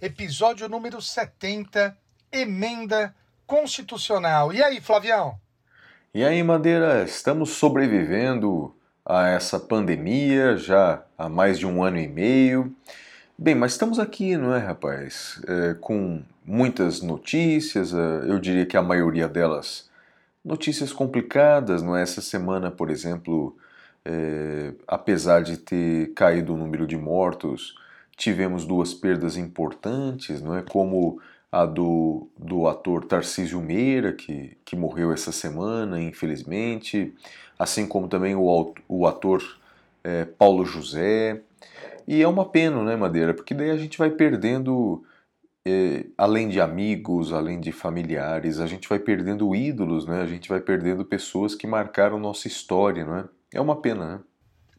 episódio número 70, emenda constitucional. E aí, Flavião? E aí, Madeira, estamos sobrevivendo a essa pandemia já há mais de um ano e meio. Bem, mas estamos aqui, não é, rapaz? É, com muitas notícias, é, eu diria que a maioria delas notícias complicadas, não é? Essa semana, por exemplo, é, apesar de ter caído o número de mortos, tivemos duas perdas importantes, não é? Como a do, do ator Tarcísio Meira, que, que morreu essa semana, infelizmente, assim como também o, o ator é, Paulo José. E é uma pena, né, Madeira? Porque daí a gente vai perdendo, é, além de amigos, além de familiares, a gente vai perdendo ídolos, né? A gente vai perdendo pessoas que marcaram nossa história, não é? É uma pena, né?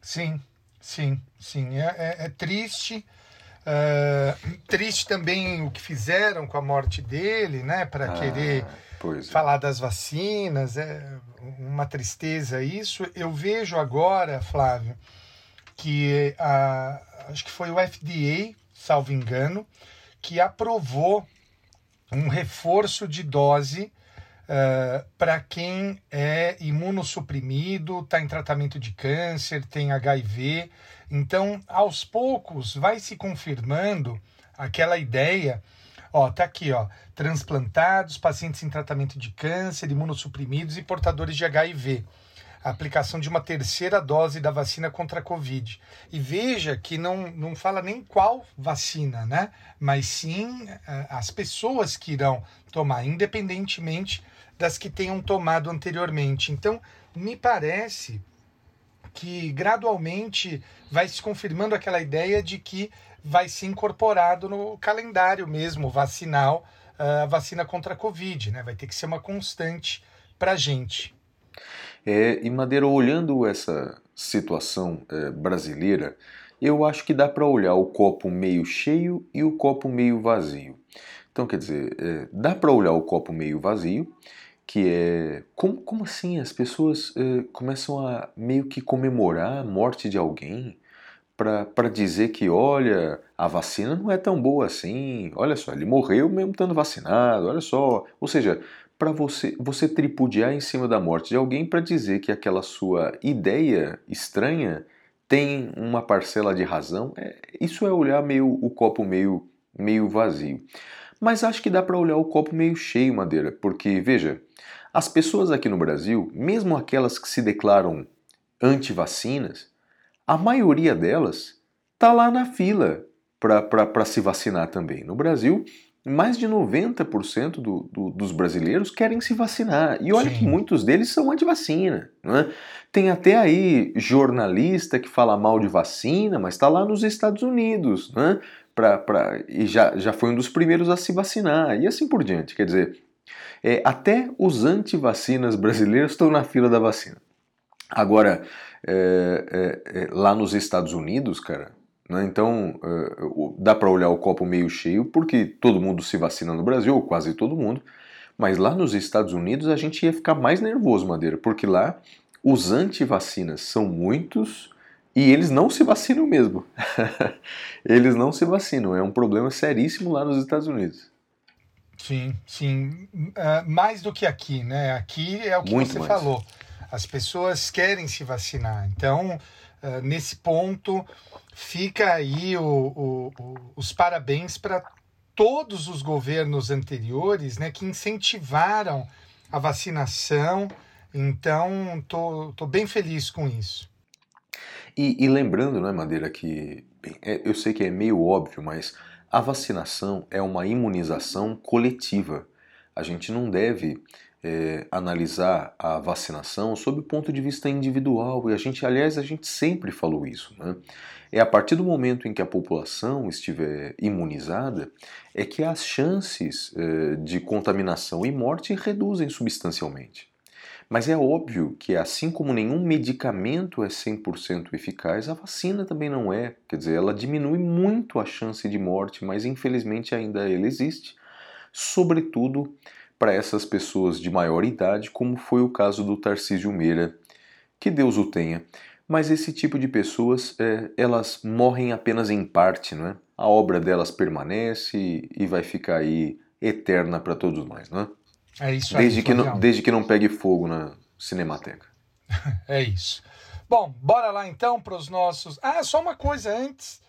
Sim, sim, sim. É, é- é triste. É, triste também o que fizeram com a morte dele, né? Para Ah, querer pois é. falar das vacinas, é uma tristeza isso. Eu vejo agora, Flávio, que a, acho que foi o FDA, salvo engano, que aprovou um reforço de dose para quem é imunossuprimido, está em tratamento de câncer, tem HIV. Então, aos poucos, vai se confirmando aquela ideia. Ó, tá aqui, ó, transplantados, pacientes em tratamento de câncer, imunossuprimidos e portadores de HIV. A aplicação de uma terceira dose da vacina contra a Covid. E veja que não, não fala nem qual vacina, né? Mas sim eh, as pessoas que irão tomar, independentemente das que tenham tomado anteriormente. Então, me parece que gradualmente vai se confirmando aquela ideia de que vai ser incorporado no calendário mesmo vacinal ah, a vacina contra a Covid, né? Vai ter que ser uma constante para a gente. É, e Madeira, olhando essa situação é, brasileira, eu acho que dá para olhar o copo meio cheio e o copo meio vazio. Então, quer dizer, é, dá para olhar o copo meio vazio, que é como, como assim as pessoas é, começam a meio que comemorar a morte de alguém para dizer que, olha, a vacina não é tão boa assim, olha só, ele morreu mesmo estando vacinado, olha só. Ou seja, para você, você tripudiar em cima da morte de alguém para dizer que aquela sua ideia estranha tem uma parcela de razão, é, isso é olhar meio o copo meio, meio vazio. Mas acho que dá para olhar o copo meio cheio, Madeira, porque, veja, as pessoas aqui no Brasil, mesmo aquelas que se declaram anti-vacinas, a maioria delas está lá na fila para se vacinar também. No Brasil, mais de 90% do, do, dos brasileiros querem se vacinar. E olha Sim. que muitos deles são anti-vacina. Não é? Tem até aí jornalista que fala mal de vacina, mas está lá nos Estados Unidos. Né? Pra, pra, e já, já foi um dos primeiros a se vacinar. E assim por diante. Quer dizer, é, até os anti-vacinas brasileiros estão na fila da vacina. Agora, é, é, é, lá nos Estados Unidos, cara, né, então é, dá para olhar o copo meio cheio porque todo mundo se vacina no Brasil, ou quase todo mundo, mas lá nos Estados Unidos a gente ia ficar mais nervoso, Madeira, porque lá os anti-vacinas são muitos e eles não se vacinam mesmo. eles não se vacinam, é um problema seríssimo lá nos Estados Unidos. Sim, sim. Ah, mais do que aqui, né? Aqui é o que Muito você mais. falou. As pessoas querem se vacinar. Então, ah, nesse ponto, fica aí o- o- o- os parabéns para todos os governos anteriores né, que incentivaram a vacinação. Então, tô, tô bem feliz com isso. E, e lembrando, né, Madeira, que bem, é- eu sei que é meio óbvio, mas a vacinação é uma imunização coletiva. A gente não deve é, analisar a vacinação sob o ponto de vista individual, e a gente, aliás, a gente sempre falou isso, né? É a partir do momento em que a população estiver imunizada, é que as chances é, de contaminação e morte reduzem substancialmente. Mas é óbvio que, assim como nenhum medicamento é 100% eficaz, a vacina também não é. Quer dizer, ela diminui muito a chance de morte, mas infelizmente ainda ela existe, sobretudo para essas pessoas de maior idade, como foi o caso do Tarcísio Meira, que Deus o tenha. Mas esse tipo de pessoas, é, elas morrem apenas em parte, não é? A obra delas permanece e vai ficar aí eterna para todos nós, não é? É isso desde aí. Que não, desde que não pegue fogo na Cinemateca. é isso. Bom, bora lá então para os nossos. Ah, só uma coisa antes.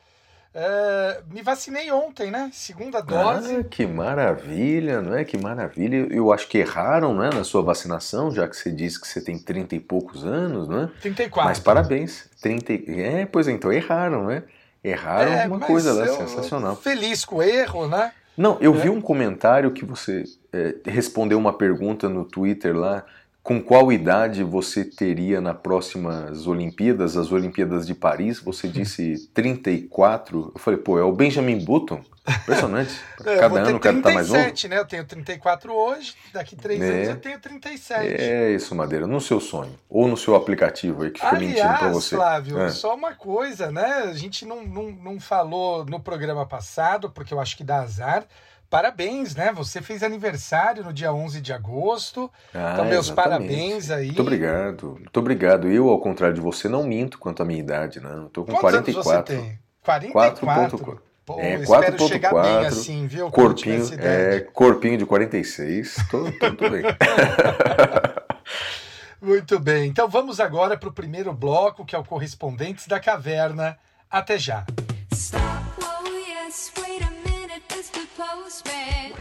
É, me vacinei ontem, né? Segunda dose. Ah, que maravilha, não é? Que maravilha. Eu acho que erraram, né, na sua vacinação, já que você disse que você tem 30 e poucos anos, né? 34. Mas parabéns. 30... É, pois é, então erraram, né? Erraram é, uma coisa lá, sensacional. Feliz com o erro, né? Não, eu é. vi um comentário que você é, respondeu uma pergunta no Twitter lá. Com qual idade você teria nas próximas Olimpíadas, as Olimpíadas de Paris? Você disse 34. Eu falei, pô, é o Benjamin Button? Impressionante. É, Cada ano o cara tá mais novo. né? Eu tenho 34 hoje, daqui 3 é. anos eu tenho 37. É isso, Madeira, no seu sonho. Ou no seu aplicativo aí que fica Aliás, mentindo pra você. Flávio, é. só uma coisa, né? A gente não, não, não falou no programa passado, porque eu acho que dá azar. Parabéns, né? Você fez aniversário no dia 11 de agosto. Ah, então, meus exatamente. parabéns aí. Muito obrigado. Muito obrigado. Eu, ao contrário de você, não minto quanto à minha idade, não. Estou com Quantos 44. Anos você tem? 44. 4. Pô, é, 4.4, assim, viu? Corpinho, é, corpinho de 46, tô, tudo bem. Muito bem, então vamos agora para o primeiro bloco, que é o Correspondentes da Caverna. Até já.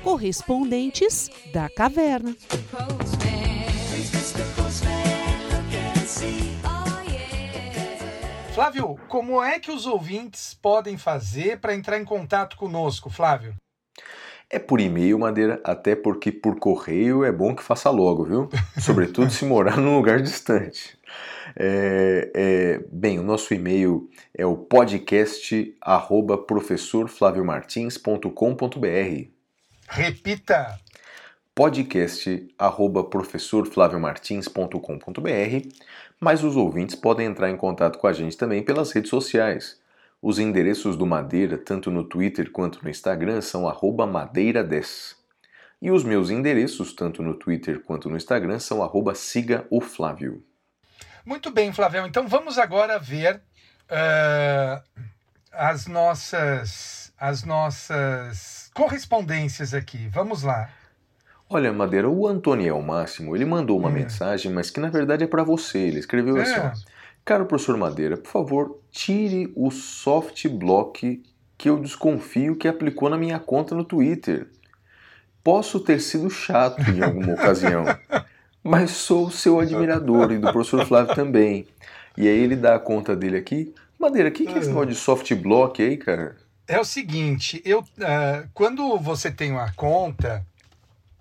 Correspondentes da Caverna. Flávio, como é que os ouvintes podem fazer para entrar em contato conosco, Flávio? É por e-mail, Madeira, até porque por correio é bom que faça logo, viu? Sobretudo se morar num lugar distante. É, é, bem, o nosso e-mail é o podcast arroba professorflaviomartins.com.br Repita! Podcast arroba professorflaviomartins.com.br mas os ouvintes podem entrar em contato com a gente também pelas redes sociais. Os endereços do Madeira, tanto no Twitter quanto no Instagram, são arroba madeira10. E os meus endereços, tanto no Twitter quanto no Instagram, são arroba siga o Flávio. Muito bem, Flávio. Então vamos agora ver uh, as nossas as nossas correspondências aqui. Vamos lá. Olha, Madeira, o Antoniel Máximo, ele mandou uma hum. mensagem, mas que na verdade é para você. Ele escreveu é. assim: Caro professor Madeira, por favor, tire o soft block que eu desconfio que aplicou na minha conta no Twitter. Posso ter sido chato em alguma ocasião, mas sou seu admirador e do professor Flávio também. E aí ele dá a conta dele aqui. Madeira, o que, que é esse negócio de soft block aí, cara? É o seguinte, eu uh, quando você tem uma conta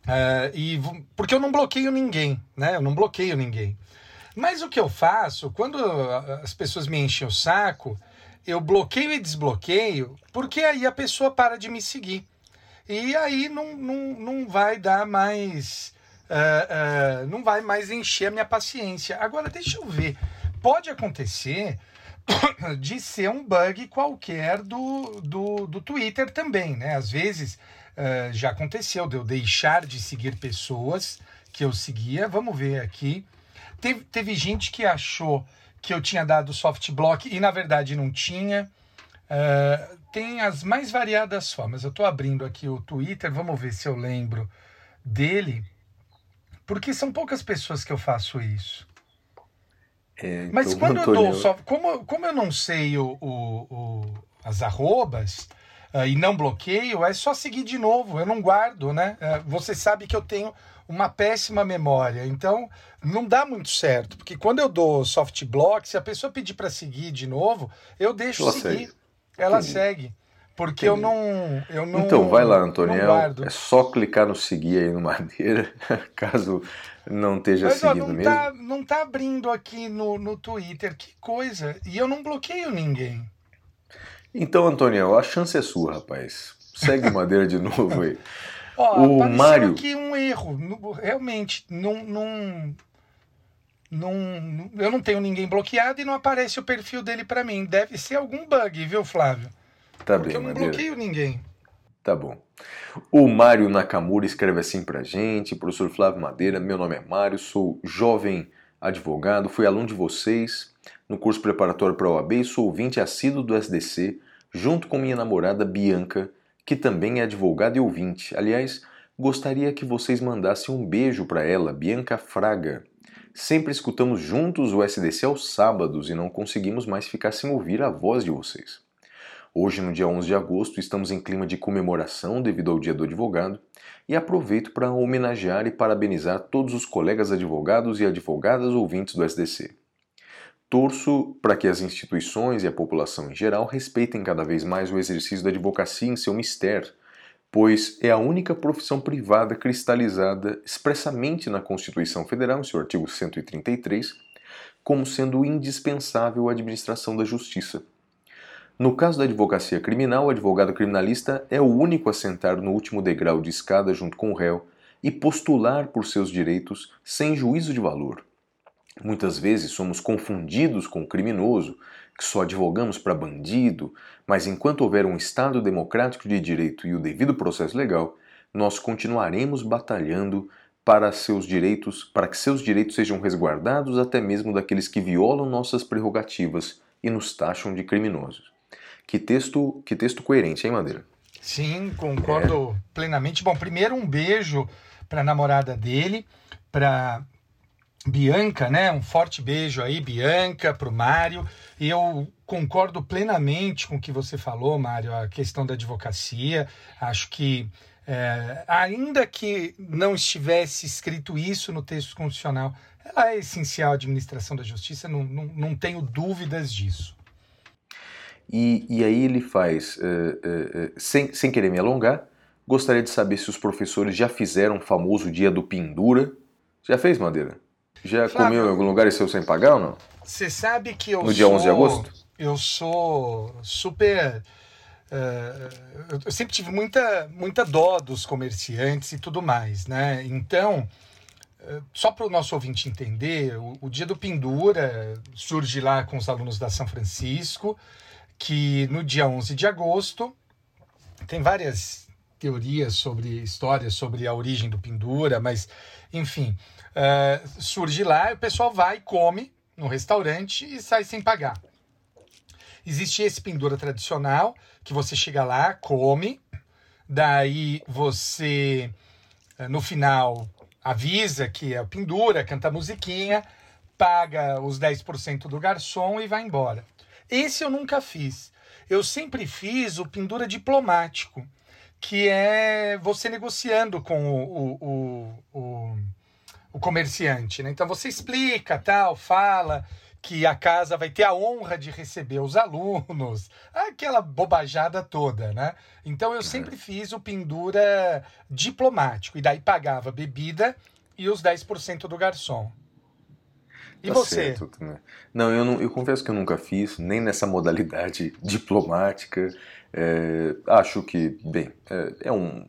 uh, e porque eu não bloqueio ninguém, né? Eu não bloqueio ninguém. Mas o que eu faço quando as pessoas me enchem o saco, eu bloqueio e desbloqueio, porque aí a pessoa para de me seguir. E aí não, não, não vai dar mais uh, uh, não vai mais encher a minha paciência. Agora, deixa eu ver. Pode acontecer de ser um bug qualquer do, do, do Twitter também, né? Às vezes uh, já aconteceu de eu deixar de seguir pessoas que eu seguia. Vamos ver aqui. Teve, teve gente que achou que eu tinha dado soft block e na verdade não tinha. Uh, tem as mais variadas formas. Eu estou abrindo aqui o Twitter, vamos ver se eu lembro dele. Porque são poucas pessoas que eu faço isso. É, então, Mas quando eu dou só. Como, como eu não sei o, o, o as arrobas e não bloqueio, é só seguir de novo. Eu não guardo, né? Uh, você sabe que eu tenho uma péssima memória. Então, não dá muito certo. Porque quando eu dou soft block, se a pessoa pedir para seguir de novo, eu deixo Ela seguir. Segue. Ela Entendi. segue. porque eu não, eu não. Então, vai lá, Antoniel. não guardo. É só clicar no seguir aí no Madeira, caso não esteja Mas ó, seguindo não, mesmo. tá, não tá abrindo aqui no, no Twitter, que coisa. E eu não bloqueio ninguém. Então, Antoniel, a chance é sua, rapaz. Segue Madeira de novo aí. Ó, O apareceu Mário- aqui um erro. Realmente, não, não, não, eu não tenho ninguém bloqueado e não aparece o perfil dele pra mim. Deve ser algum bug, viu, Flávio? Tá Porque bem, eu não Madeira. bloqueio ninguém. Tá bom. O Mário Nakamura escreve assim pra gente, professor Flávio Madeira, meu nome é Mário, sou jovem advogado, fui aluno de vocês no curso preparatório para a OAB sou ouvinte assíduo do SDC, junto com minha namorada Bianca, que também é advogada e ouvinte. Aliás, gostaria que vocês mandassem um beijo para ela, Bianca Fraga. Sempre escutamos juntos o SDC aos sábados e não conseguimos mais ficar sem ouvir a voz de vocês. Hoje, no dia 11 de agosto, estamos em clima de comemoração devido ao Dia do Advogado e aproveito para homenagear e parabenizar todos os colegas advogados e advogadas ouvintes do SDC. Torço para que as instituições e a população em geral respeitem cada vez mais o exercício da advocacia em seu mistério, pois é a única profissão privada cristalizada expressamente na Constituição Federal, em seu artigo 133, como sendo indispensável à administração da justiça. No caso da advocacia criminal, o advogado criminalista é o único a sentar no último degrau de escada junto com o réu e postular por seus direitos sem juízo de valor. Muitas vezes somos confundidos com o criminoso, que só advogamos para bandido, mas enquanto houver um Estado democrático de direito e o devido processo legal, nós continuaremos batalhando para seus direitos, para que seus direitos sejam resguardados até mesmo daqueles que violam nossas prerrogativas e nos taxam de criminosos. Que texto, que texto coerente, hein, Madeira? Sim, concordo plenamente. Bom, primeiro um beijo para a namorada dele, para Bianca, né? Um forte beijo aí, Bianca, para o Mário. Eu concordo plenamente com o que você falou, Mário, a questão da advocacia. Acho que, é, ainda que não estivesse escrito isso no texto constitucional, ela é essencial à administração da justiça, não, não, não tenho dúvidas disso. E, e aí ele faz, eh, eh, sem, sem querer me alongar, gostaria de saber se os professores já fizeram o famoso dia do pendura. Já fez, Madeira? Já Flávio- comeu em algum lugar e saiu sem pagar ou não? Você sabe que eu No dia sou, 11 de agosto? Eu sou super. eh, eu- sempre tive muita, muita dó dos comerciantes e tudo mais, né? Então, eh, só para o nosso ouvinte entender, o, o dia do Pendura surge lá com os alunos da São Francisco, que no dia 11 de agosto tem várias teorias sobre histórias sobre a origem do pendura, mas enfim, eh, surge lá, o pessoal vai, come no restaurante e sai sem pagar. Existe esse pendura tradicional, que você chega lá, come, daí você, eh, no final, avisa que é o pendura, canta a musiquinha, paga os 10% do garçom e vai embora. Esse eu nunca fiz. Eu sempre fiz o pendura diplomático, que é você negociando com o, o comerciante. Né? Então você explica, tal, fala que a casa vai ter a honra de receber os alunos, aquela bobajada toda, né? Então eu sempre fiz o pendura diplomático, e daí pagava bebida e os 10% do garçom. E Tá você? certo, né? Não, eu, não, eu confesso que eu nunca fiz, nem nessa modalidade diplomática. É, acho que, bem, é, é um,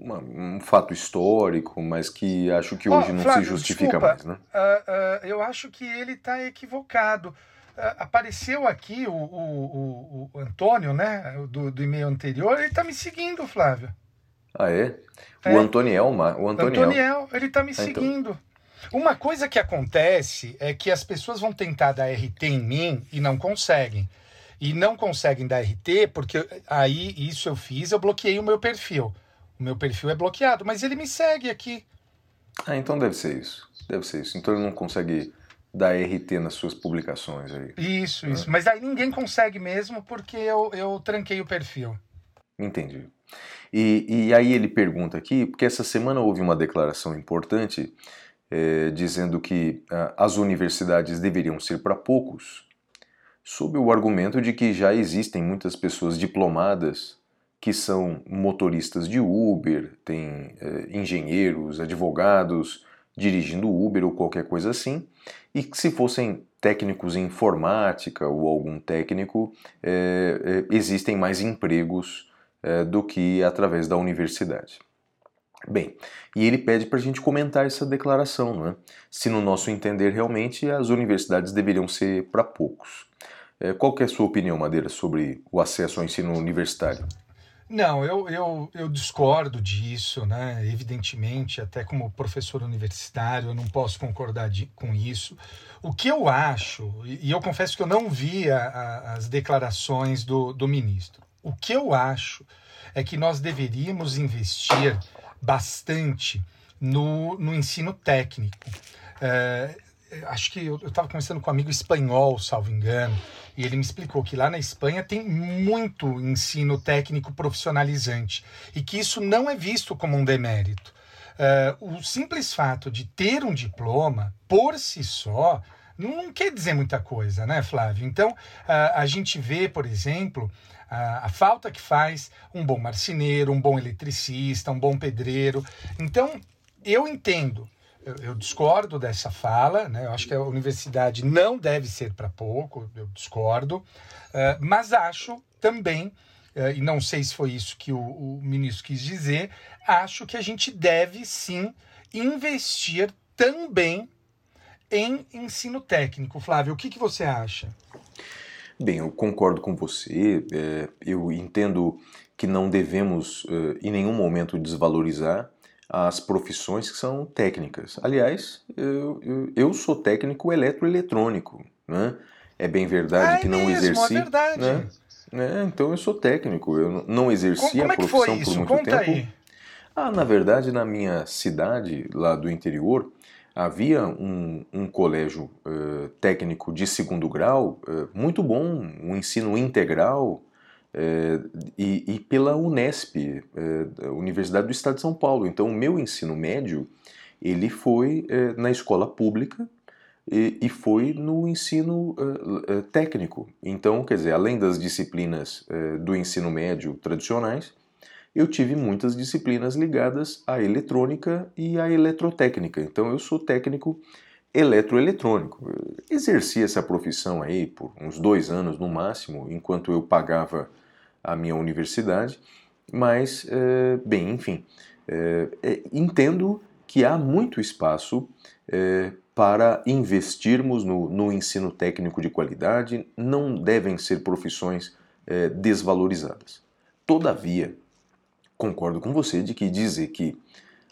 uma- um fato histórico, mas que acho que hoje não Flávio, se justifica desculpa, mais, né? ah, ah, eu acho que ele está equivocado. Ah, apareceu aqui o, o, o- o Antônio, né? Do, do e-mail anterior, ele está me seguindo, Flávio. Ah, é? É. O Antoniel, o Antoniel. Antoniel, ele está me Ah, então. seguindo. Uma coisa que acontece é que as pessoas vão tentar dar RT em mim e não conseguem. E não conseguem dar RT porque aí isso eu fiz, eu bloqueei o meu perfil. O meu perfil é bloqueado, mas ele me segue aqui. Ah, então deve ser isso. Deve ser isso. Então ele não consegue dar RT nas suas publicações aí. Isso, isso. Mas aí ninguém consegue mesmo porque eu, eu tranquei o perfil. Entendi. E, e aí ele pergunta aqui, porque essa semana houve uma declaração importante eh, dizendo que ah, as universidades deveriam ser para poucos, sob o argumento de que já existem muitas pessoas diplomadas que são motoristas de Uber, tem é, engenheiros, advogados dirigindo Uber ou qualquer coisa assim, e que se fossem técnicos em informática ou algum técnico, é, é, existem mais empregos é, do que através da universidade. Bem, e ele pede para a gente comentar essa declaração, não é? se no nosso entender realmente as universidades deveriam ser para poucos. É, qual é a sua opinião, Madeira, sobre o acesso ao ensino universitário? Não, eu, eu, eu discordo disso, né? Evidentemente, até como professor universitário, eu não posso concordar de, com isso. O que eu acho, e eu confesso que eu não vi a, a, as declarações do, do ministro, o que eu acho é que nós deveríamos investir bastante no, no ensino técnico. É, acho que eu estava conversando com um amigo espanhol, salvo engano, e ele me explicou que lá na Espanha tem muito ensino técnico profissionalizante e que isso não é visto como um demérito. Uh, o simples fato de ter um diploma, por si só, não quer dizer muita coisa, né, Flávio? Então, uh, a gente vê, por exemplo, a, a falta que faz um bom marceneiro, um bom eletricista, um bom pedreiro. Então, eu entendo eu, eu, discordo dessa fala, né? eu acho que a universidade não deve ser para pouco, eu discordo, uh, mas acho também, uh, e não sei se foi isso que o, o, ministro quis dizer, acho que a gente deve sim investir também em ensino técnico. Flávio, o que, que você acha? Bem, eu concordo com você, é, eu entendo que não devemos uh, em nenhum momento desvalorizar as profissões que são técnicas. Aliás, eu, eu, eu sou técnico eletroeletrônico, né? É bem verdade é que não mesmo, exerci. É verdade. Né? É, então eu sou técnico, eu não exerci como, como a profissão é por muito Conta tempo. Aí. Ah, na verdade, na minha cidade, lá do interior, havia um, um colégio uh, técnico de segundo grau uh, muito bom, um ensino integral, é, e, e, pela Unesp, é, Universidade do Estado de São Paulo. Então, o meu ensino médio ele foi é, na escola pública e, e foi no ensino técnico. Então, quer dizer, além das disciplinas do ensino médio tradicionais, eu tive muitas disciplinas ligadas à eletrônica e à eletrotécnica. Então, eu sou técnico eletroeletrônico. exerci essa profissão aí por uns dois anos no máximo, enquanto eu pagava a minha universidade, mas, é, bem, enfim, é, é, entendo que há muito espaço para investirmos no, no, ensino técnico de qualidade, não devem ser profissões desvalorizadas. Todavia, concordo com você de que dizer que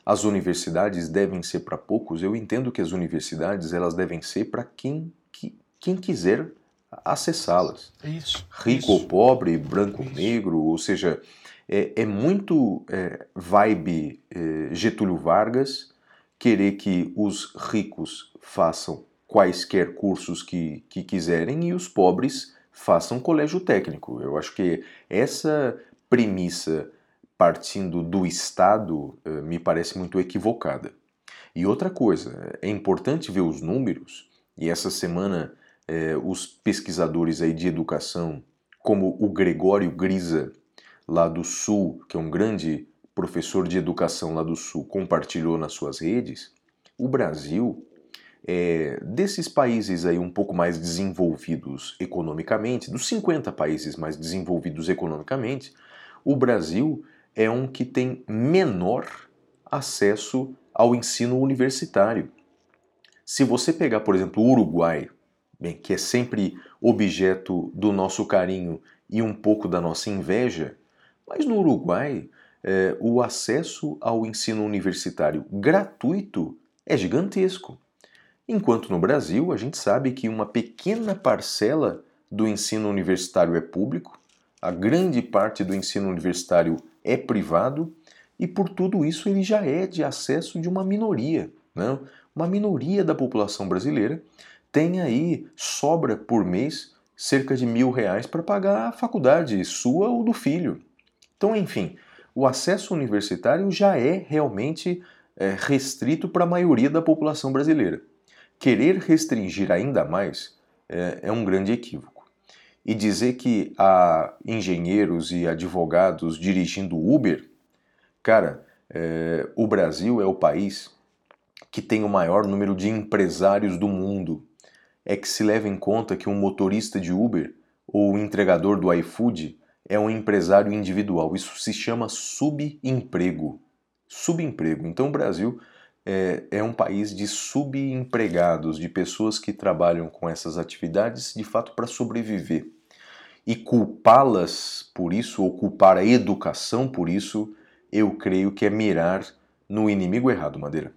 as universidades devem ser para poucos, eu entendo que as universidades elas devem ser para quem, que, quem quiser acessá-las. Isso. Rico isso. ou pobre, branco ou negro, ou seja, é, é muito é, vibe é, Getúlio Vargas querer que os ricos façam quaisquer cursos que, que quiserem e os pobres façam colégio técnico. Eu acho que essa premissa partindo do Estado é, me parece muito equivocada. E outra coisa, é importante ver os números, e essa semana é, os pesquisadores aí de educação, como o Gregório Grisa, lá do Sul, que é um grande professor de educação lá do Sul, compartilhou nas suas redes, o Brasil, é, desses países aí um pouco mais desenvolvidos economicamente, dos 50 países mais desenvolvidos economicamente, o Brasil é um que tem menor acesso ao ensino universitário. Se você pegar, por exemplo, o Uruguai, bem, que é sempre objeto do nosso carinho e um pouco da nossa inveja, mas no Uruguai é, o acesso ao ensino universitário gratuito é gigantesco. Enquanto no Brasil a gente sabe que uma pequena parcela do ensino universitário é público, a grande parte do ensino universitário é privado e por tudo isso ele já é de acesso de uma minoria, né? uma minoria da população brasileira tem aí, sobra por mês, cerca de mil reais para pagar a faculdade sua ou do filho. Então, enfim, o acesso universitário já é realmente é, restrito para a maioria da população brasileira. Querer restringir ainda mais é, é um grande equívoco. e dizer que há engenheiros e advogados dirigindo Uber, cara, é, o Brasil é o país que tem o maior número de empresários do mundo. É que se leva em conta que um motorista de Uber ou entregador do iFood é um empresário individual. Isso se chama subemprego. Subemprego. Então o Brasil é, é um país de subempregados, de pessoas que trabalham com essas atividades de fato para sobreviver. E culpá-las por isso, ou culpar a educação por isso, eu creio que é mirar no inimigo errado, Madeira.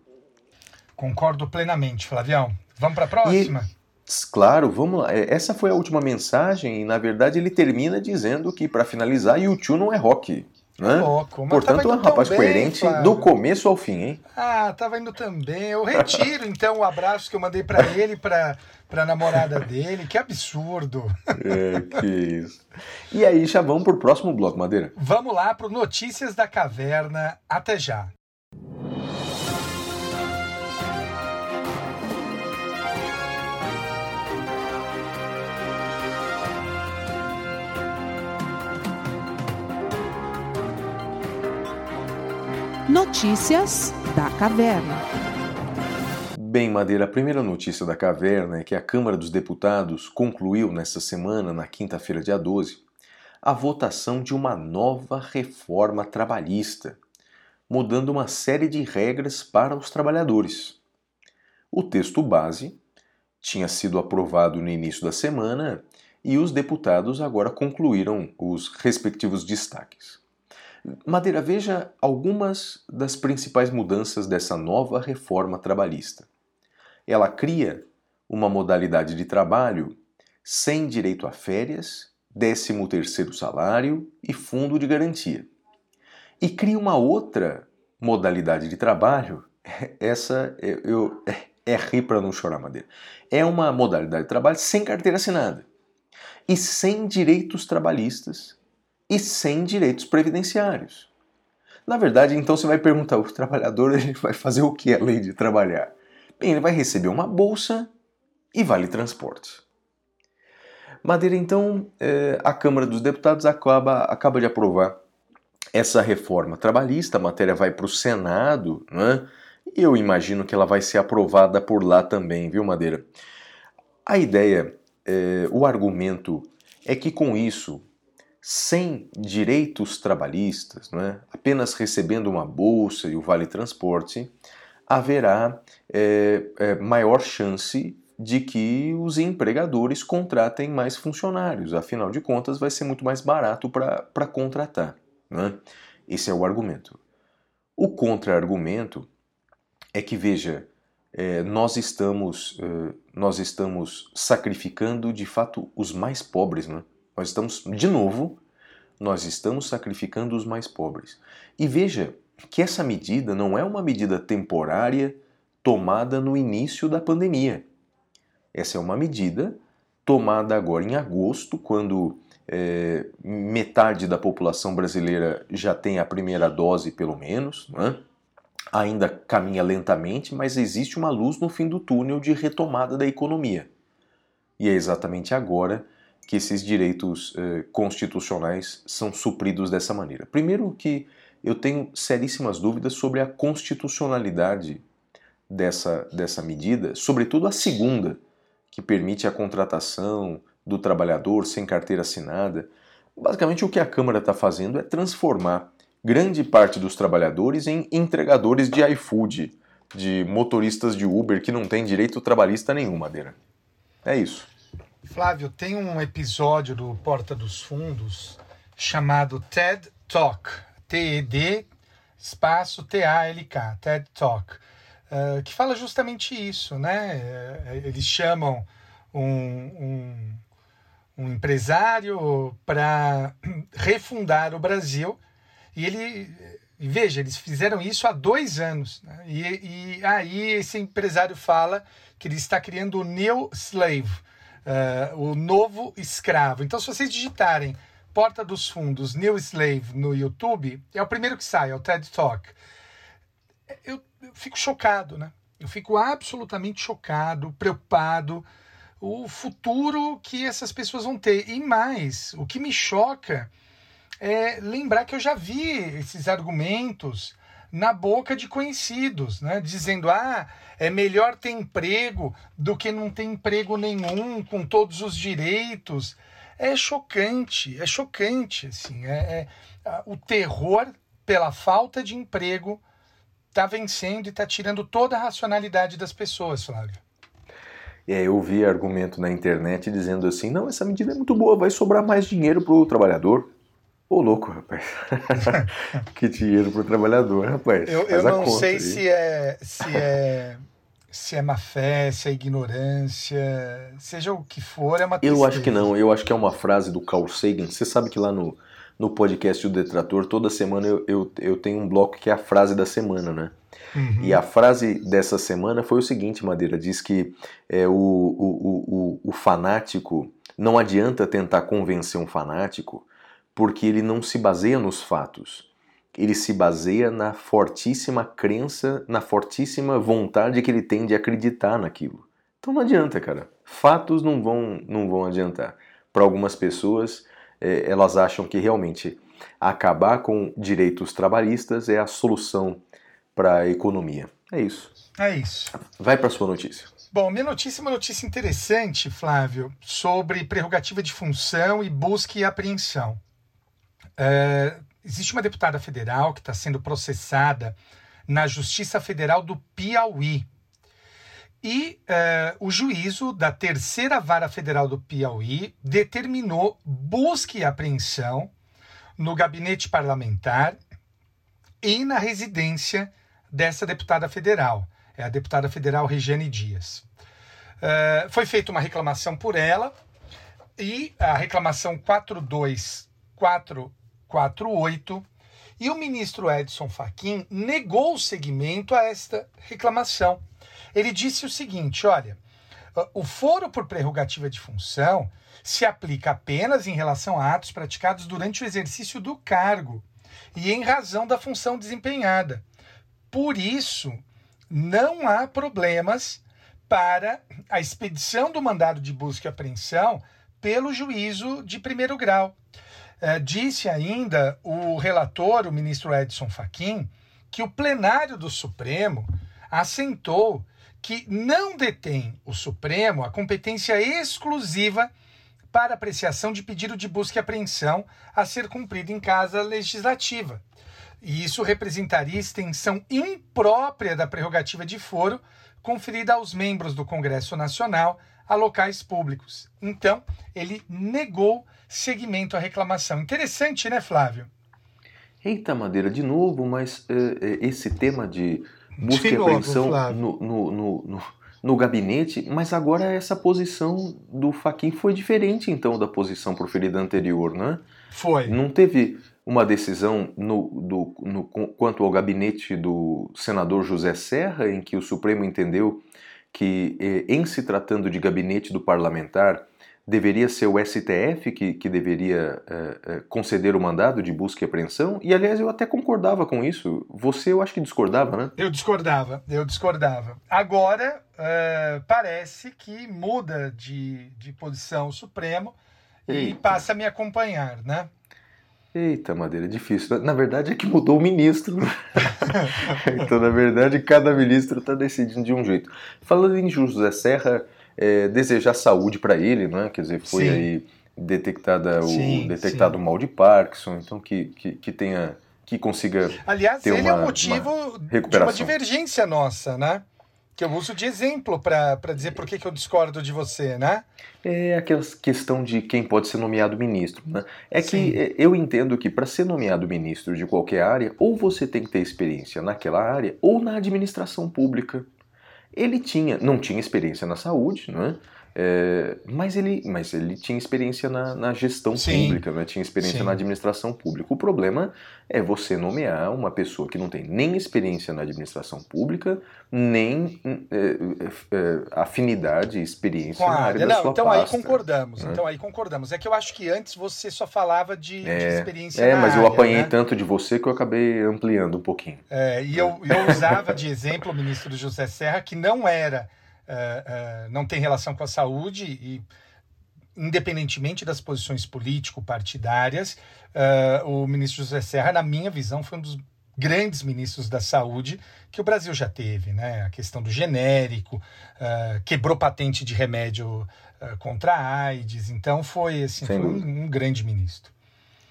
Concordo plenamente, Flavião. Vamos para a próxima? E, claro, vamos lá. É, essa foi a última mensagem e, na verdade, ele termina dizendo que, para finalizar, YouTube não é rock. Né? Louco, Portanto, é um rapaz bem, coerente Flávio. do começo ao fim, hein? Ah, tava indo também. Eu retiro, então, o abraço que eu mandei para ele, para a namorada dele. Que absurdo. É, que isso. E aí, já vamos pro próximo bloco, Madeira? Vamos lá pro Notícias da Caverna. Até já. Notícias da Caverna. Bem, Madeira, a primeira notícia da caverna é que a Câmara dos Deputados concluiu nesta semana, na quinta-feira, dia 12, a votação de uma nova reforma trabalhista, mudando uma série de regras para os trabalhadores. O texto base tinha sido aprovado no início da semana e os deputados agora concluíram os respectivos destaques. Madeira, veja algumas das principais mudanças dessa nova reforma trabalhista. Ela cria uma modalidade de trabalho sem direito a férias, 13 terceiro salário e fundo de garantia. E cria uma outra modalidade de trabalho, essa eu, é, é rir para não chorar, Madeira. É uma modalidade de trabalho sem carteira assinada e sem direitos trabalhistas e sem direitos previdenciários. Na verdade, então você vai perguntar: o trabalhador ele vai fazer o que além de trabalhar? Bem, ele vai receber uma bolsa e vale transporte. Madeira, então, é, a Câmara dos Deputados acaba, acaba de aprovar essa reforma trabalhista, a matéria vai para o Senado, né? e eu imagino que ela vai ser aprovada por lá também, viu, Madeira? A ideia, é, o argumento é que com isso sem direitos trabalhistas, né, apenas recebendo uma bolsa e o vale transporte, haverá é, é, maior chance de que os empregadores contratem mais funcionários. Afinal de contas, vai ser muito mais barato para contratar. Né? Esse é o argumento. O contra-argumento é que, veja, é, nós, estamos, é, nós estamos sacrificando de fato os mais pobres. Né? Nós estamos, de novo, nós estamos sacrificando os mais pobres. E veja que essa medida não é uma medida temporária tomada no início da pandemia. Essa é uma medida tomada agora em agosto, quando é, metade da população brasileira já tem a primeira dose, pelo menos. Né? Ainda caminha lentamente, mas existe uma luz no fim do túnel de retomada da economia. E é exatamente agora que esses direitos eh, constitucionais são supridos dessa maneira. Primeiro que eu tenho seríssimas dúvidas sobre a constitucionalidade dessa, dessa medida, sobretudo a segunda, que permite a contratação do trabalhador sem carteira assinada. Basicamente, o que a Câmara está fazendo é transformar grande parte dos trabalhadores em entregadores de iFood, de motoristas de Uber que não têm direito trabalhista nenhum, Madeira. É isso. Flávio, tem um episódio do Porta dos Fundos chamado TED Talk, T-E-D espaço T-A-L-K, TED Talk, uh, que fala justamente isso, né? Eh, eles chamam um, um, um empresário para refundar o Brasil e ele veja, eles fizeram isso há dois anos. Né? E, e, aí esse empresário fala que ele está criando o New Slave, uh, o novo escravo. Então, se vocês digitarem Porta dos Fundos New Slave no YouTube, é o primeiro que sai, é o TED Talk. Eu, eu fico chocado, né? Eu fico absolutamente chocado, preocupado. o futuro que essas pessoas vão ter. E mais, o que me choca é lembrar que eu já vi esses argumentos na boca de conhecidos, né? dizendo: ah, é melhor ter emprego do que não ter emprego nenhum, com todos os direitos. É chocante, é chocante. Assim, é, é o terror pela falta de emprego está vencendo e está tirando toda a racionalidade das pessoas, Flávio. É, eu vi argumento na internet dizendo assim: não, essa medida é muito boa, vai sobrar mais dinheiro para o trabalhador. Ô, louco, rapaz. que dinheiro para o trabalhador, rapaz. Eu, eu não sei se é, se, é, se é má fé, se é ignorância, seja o que for, é uma tristeza. Eu acho que não, eu acho que é uma frase do Carl Sagan. Você sabe que lá no, no podcast do Detrator, toda semana eu, eu, eu tenho um bloco que é a frase da semana, né? Uhum. E a frase dessa semana foi o seguinte, Madeira, diz que é, o, o, o, o fanático, não adianta tentar convencer um fanático, porque ele não se baseia nos fatos. Ele se baseia na fortíssima crença, na fortíssima vontade que ele tem de acreditar naquilo. Então não adianta, cara. Fatos não vão, não vão adiantar. Para algumas pessoas, é, elas acham que realmente acabar com direitos trabalhistas é a solução para a economia. É isso. É isso. Vai para sua notícia. Bom, minha notícia é uma notícia interessante, Flávio, sobre prerrogativa de função e busca e apreensão. É, existe uma deputada federal que está sendo processada na Justiça Federal do Piauí. E é, o juízo da terceira vara federal do Piauí determinou busca e apreensão no gabinete parlamentar e na residência dessa deputada federal, é a deputada federal Regiane Dias. Uh, foi feita uma reclamação por ela e a reclamação 42448 e o ministro Edson Fachin negou o seguimento a esta reclamação. Ele disse o seguinte: olha, o foro por prerrogativa de função se aplica apenas em relação a atos praticados durante o exercício do cargo e em razão da função desempenhada. Por isso, não há problemas para a expedição do mandado de busca e apreensão pelo juízo de primeiro grau. É, disse ainda o relator, o ministro Edson Fachin, que o plenário do Supremo assentou que não detém o Supremo a competência exclusiva para apreciação de pedido de busca e apreensão a ser cumprido em casa legislativa. E isso representaria extensão imprópria da prerrogativa de foro conferida aos membros do Congresso Nacional a locais públicos. Então, ele negou seguimento à reclamação. Interessante, né, Flávio? Eita, Madeira, de novo, mas uh, esse tema de busca de e apreensão no, no, no, no, no gabinete, mas agora essa posição do Faquin foi diferente, então, da posição proferida anterior, né? Foi. Não teve uma decisão no, do, no, quanto ao gabinete do senador José Serra, em que o Supremo entendeu que, eh, em se tratando de gabinete do parlamentar, deveria ser o STF que, que deveria eh, eh, conceder o mandado de busca e apreensão. E, aliás, eu até concordava com isso. Você, eu acho que discordava, né? Eu discordava, eu discordava. Agora, parece que muda de, de posição o Supremo Eita. e passa a me acompanhar, né? Eita, Madeira, é difícil. Na verdade é que mudou o ministro. então, na verdade, cada ministro está decidindo de um jeito. Falando em José Serra, é, desejar saúde para ele, né? Quer dizer, foi sim. aí detectada o, sim, detectado sim. o mal de Parkinson, então que, que, que tenha que consiga Aliás, ter ele uma, é o motivo de uma divergência nossa, né? que eu uso de exemplo para dizer por que, que eu discordo de você, né? É aquela questão de quem pode ser nomeado ministro. Né? É Sim. que é, eu entendo que para ser nomeado ministro de qualquer área, ou você tem que ter experiência naquela área, ou na administração pública. Ele tinha, não tinha experiência na saúde, né? É, mas, ele, mas ele tinha experiência na, na gestão Sim. pública, né? tinha experiência Sim. na administração pública. O problema é você nomear uma pessoa que não tem nem experiência na administração pública, nem é, é, é afinidade, experiência claro. na área não, da sua então pasta, aí concordamos. Né? Então aí concordamos. É que eu acho que antes você só falava de, é, de experiência É, mas área, eu apanhei né? tanto de você que eu acabei ampliando um pouquinho. É, e eu, eu usava de exemplo o ministro José Serra, que não era uh, uh, não tem relação com a saúde e independentemente das posições político-partidárias, uh, o ministro José Serra, na minha visão, foi um dos grandes ministros da saúde que o Brasil já teve, né? A questão do genérico, uh, quebrou patente de remédio uh, contra a AIDS, então foi assim, foi um, um, grande ministro.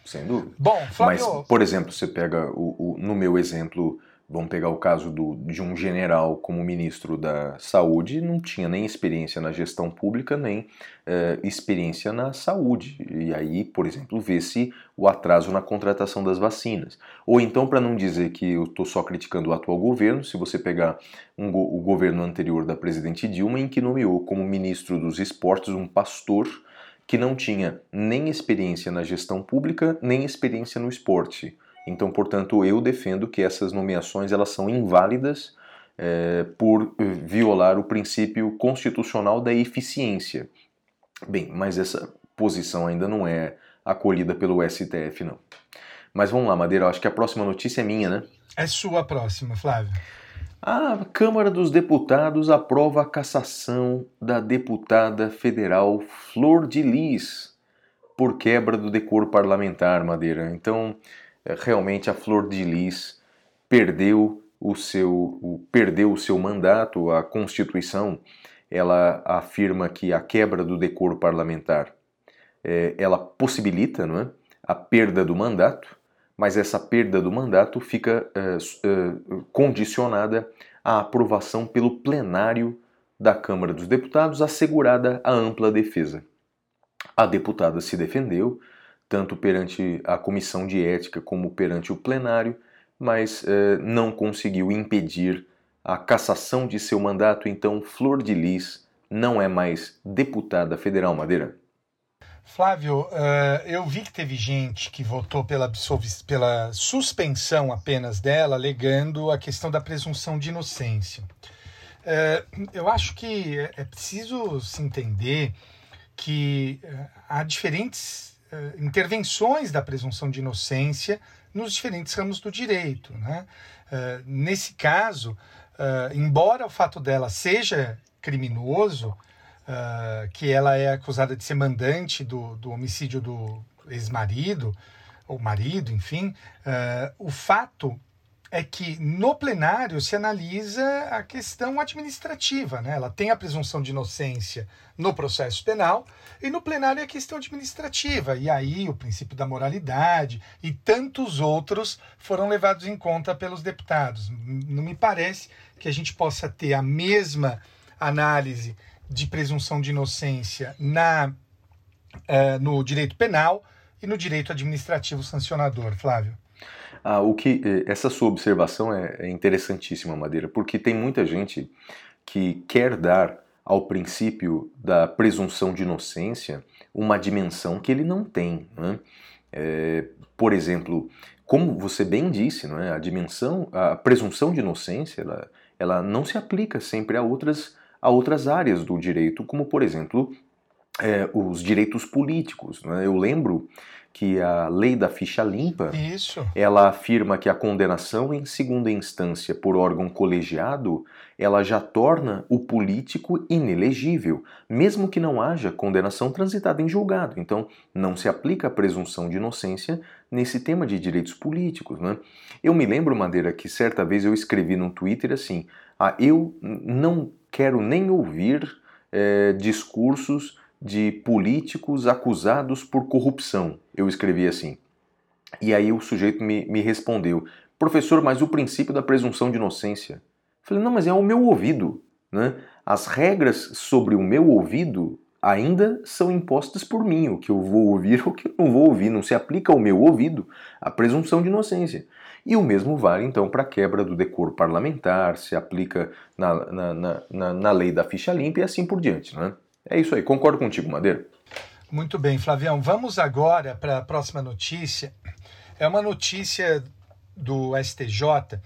Sem dúvida. Bom, Flávio... Mas, por exemplo, você pega o, o no meu exemplo Vamos pegar o caso do, de um general como ministro da Saúde, não tinha nem experiência na gestão pública, nem eh, experiência na saúde. E aí, por exemplo, vê-se o atraso na contratação das vacinas. Ou então, para não dizer que eu estou só criticando o atual governo, se você pegar um, o governo anterior da presidente Dilma, em que nomeou como ministro dos esportes um pastor que não tinha nem experiência na gestão pública, nem experiência no esporte. Então, portanto, eu defendo que essas nomeações elas são inválidas é, por violar o princípio constitucional da eficiência. Bem, mas essa posição ainda não é acolhida pelo STF, não. Mas vamos lá, Madeira, acho que a próxima notícia é minha, né? É sua próxima, Flávio. A Câmara dos Deputados aprova a cassação da deputada federal Flor de Lis por quebra do decoro parlamentar, Madeira. Então, realmente a Flor de Lis perdeu o seu, o, perdeu o seu mandato, a Constituição ela afirma que a quebra do decoro parlamentar é, ela possibilita não é, a perda do mandato, mas essa perda do mandato fica é, é, condicionada à aprovação pelo plenário da Câmara dos Deputados, assegurada a ampla defesa. A deputada se defendeu, tanto perante a comissão de ética como perante o plenário, mas eh, não conseguiu impedir a cassação de seu mandato, então Flor de Lis não é mais deputada federal Madeira. Flávio, uh, eu vi que teve gente que votou pela, pela suspensão apenas dela, alegando a questão da presunção de inocência. Uh, eu acho que é preciso se entender que uh, há diferentes intervenções da presunção de inocência nos diferentes ramos do direito. Né? Uh, nesse caso, uh, embora o fato dela seja criminoso, que ela é acusada de ser mandante do, do homicídio do ex-marido, ou marido, enfim, o fato é que no plenário se analisa a questão administrativa, né? Ela tem a presunção de inocência no processo penal e no plenário é a questão administrativa. E aí o princípio da moralidade e tantos outros foram levados em conta pelos deputados. Não me parece que a gente possa ter a mesma análise de presunção de inocência na uh, no direito penal e no direito administrativo sancionador, Flávio. Ah, o que eh, essa sua observação é, é interessantíssima, Madeira, porque tem muita gente que quer dar ao princípio da presunção de inocência uma dimensão que ele não tem. Né? É, por exemplo, como você bem disse, não é? a dimensão, a presunção de inocência, ela, ela não se aplica sempre a outras, a outras áreas do direito, como por exemplo é, os direitos políticos. Né? Eu lembro que a lei da ficha limpa, Isso. ela afirma que a condenação em segunda instância por órgão colegiado, ela já torna o político inelegível, mesmo que não haja condenação transitada em julgado. Então, não se aplica a presunção de inocência nesse tema de direitos políticos. Né? Eu me lembro, Madeira, que certa vez eu escrevi no Twitter assim: ah, eu não quero nem ouvir é, discursos de políticos acusados por corrupção. Eu escrevi assim. E aí o sujeito me, me respondeu: professor, mas o princípio da presunção de inocência. Eu falei: não, mas é o meu ouvido. Né? As regras sobre o meu ouvido ainda são impostas por mim, o que eu vou ouvir ou o que eu não vou ouvir. Não se aplica ao meu ouvido a presunção de inocência. E o mesmo vale então para a quebra do decoro parlamentar, se aplica na, na, na, na, lei da ficha limpa e assim por diante. Né? É isso aí, concordo contigo, Madeira. Muito bem, Flavião. Vamos agora para a próxima notícia. É uma notícia do STJ.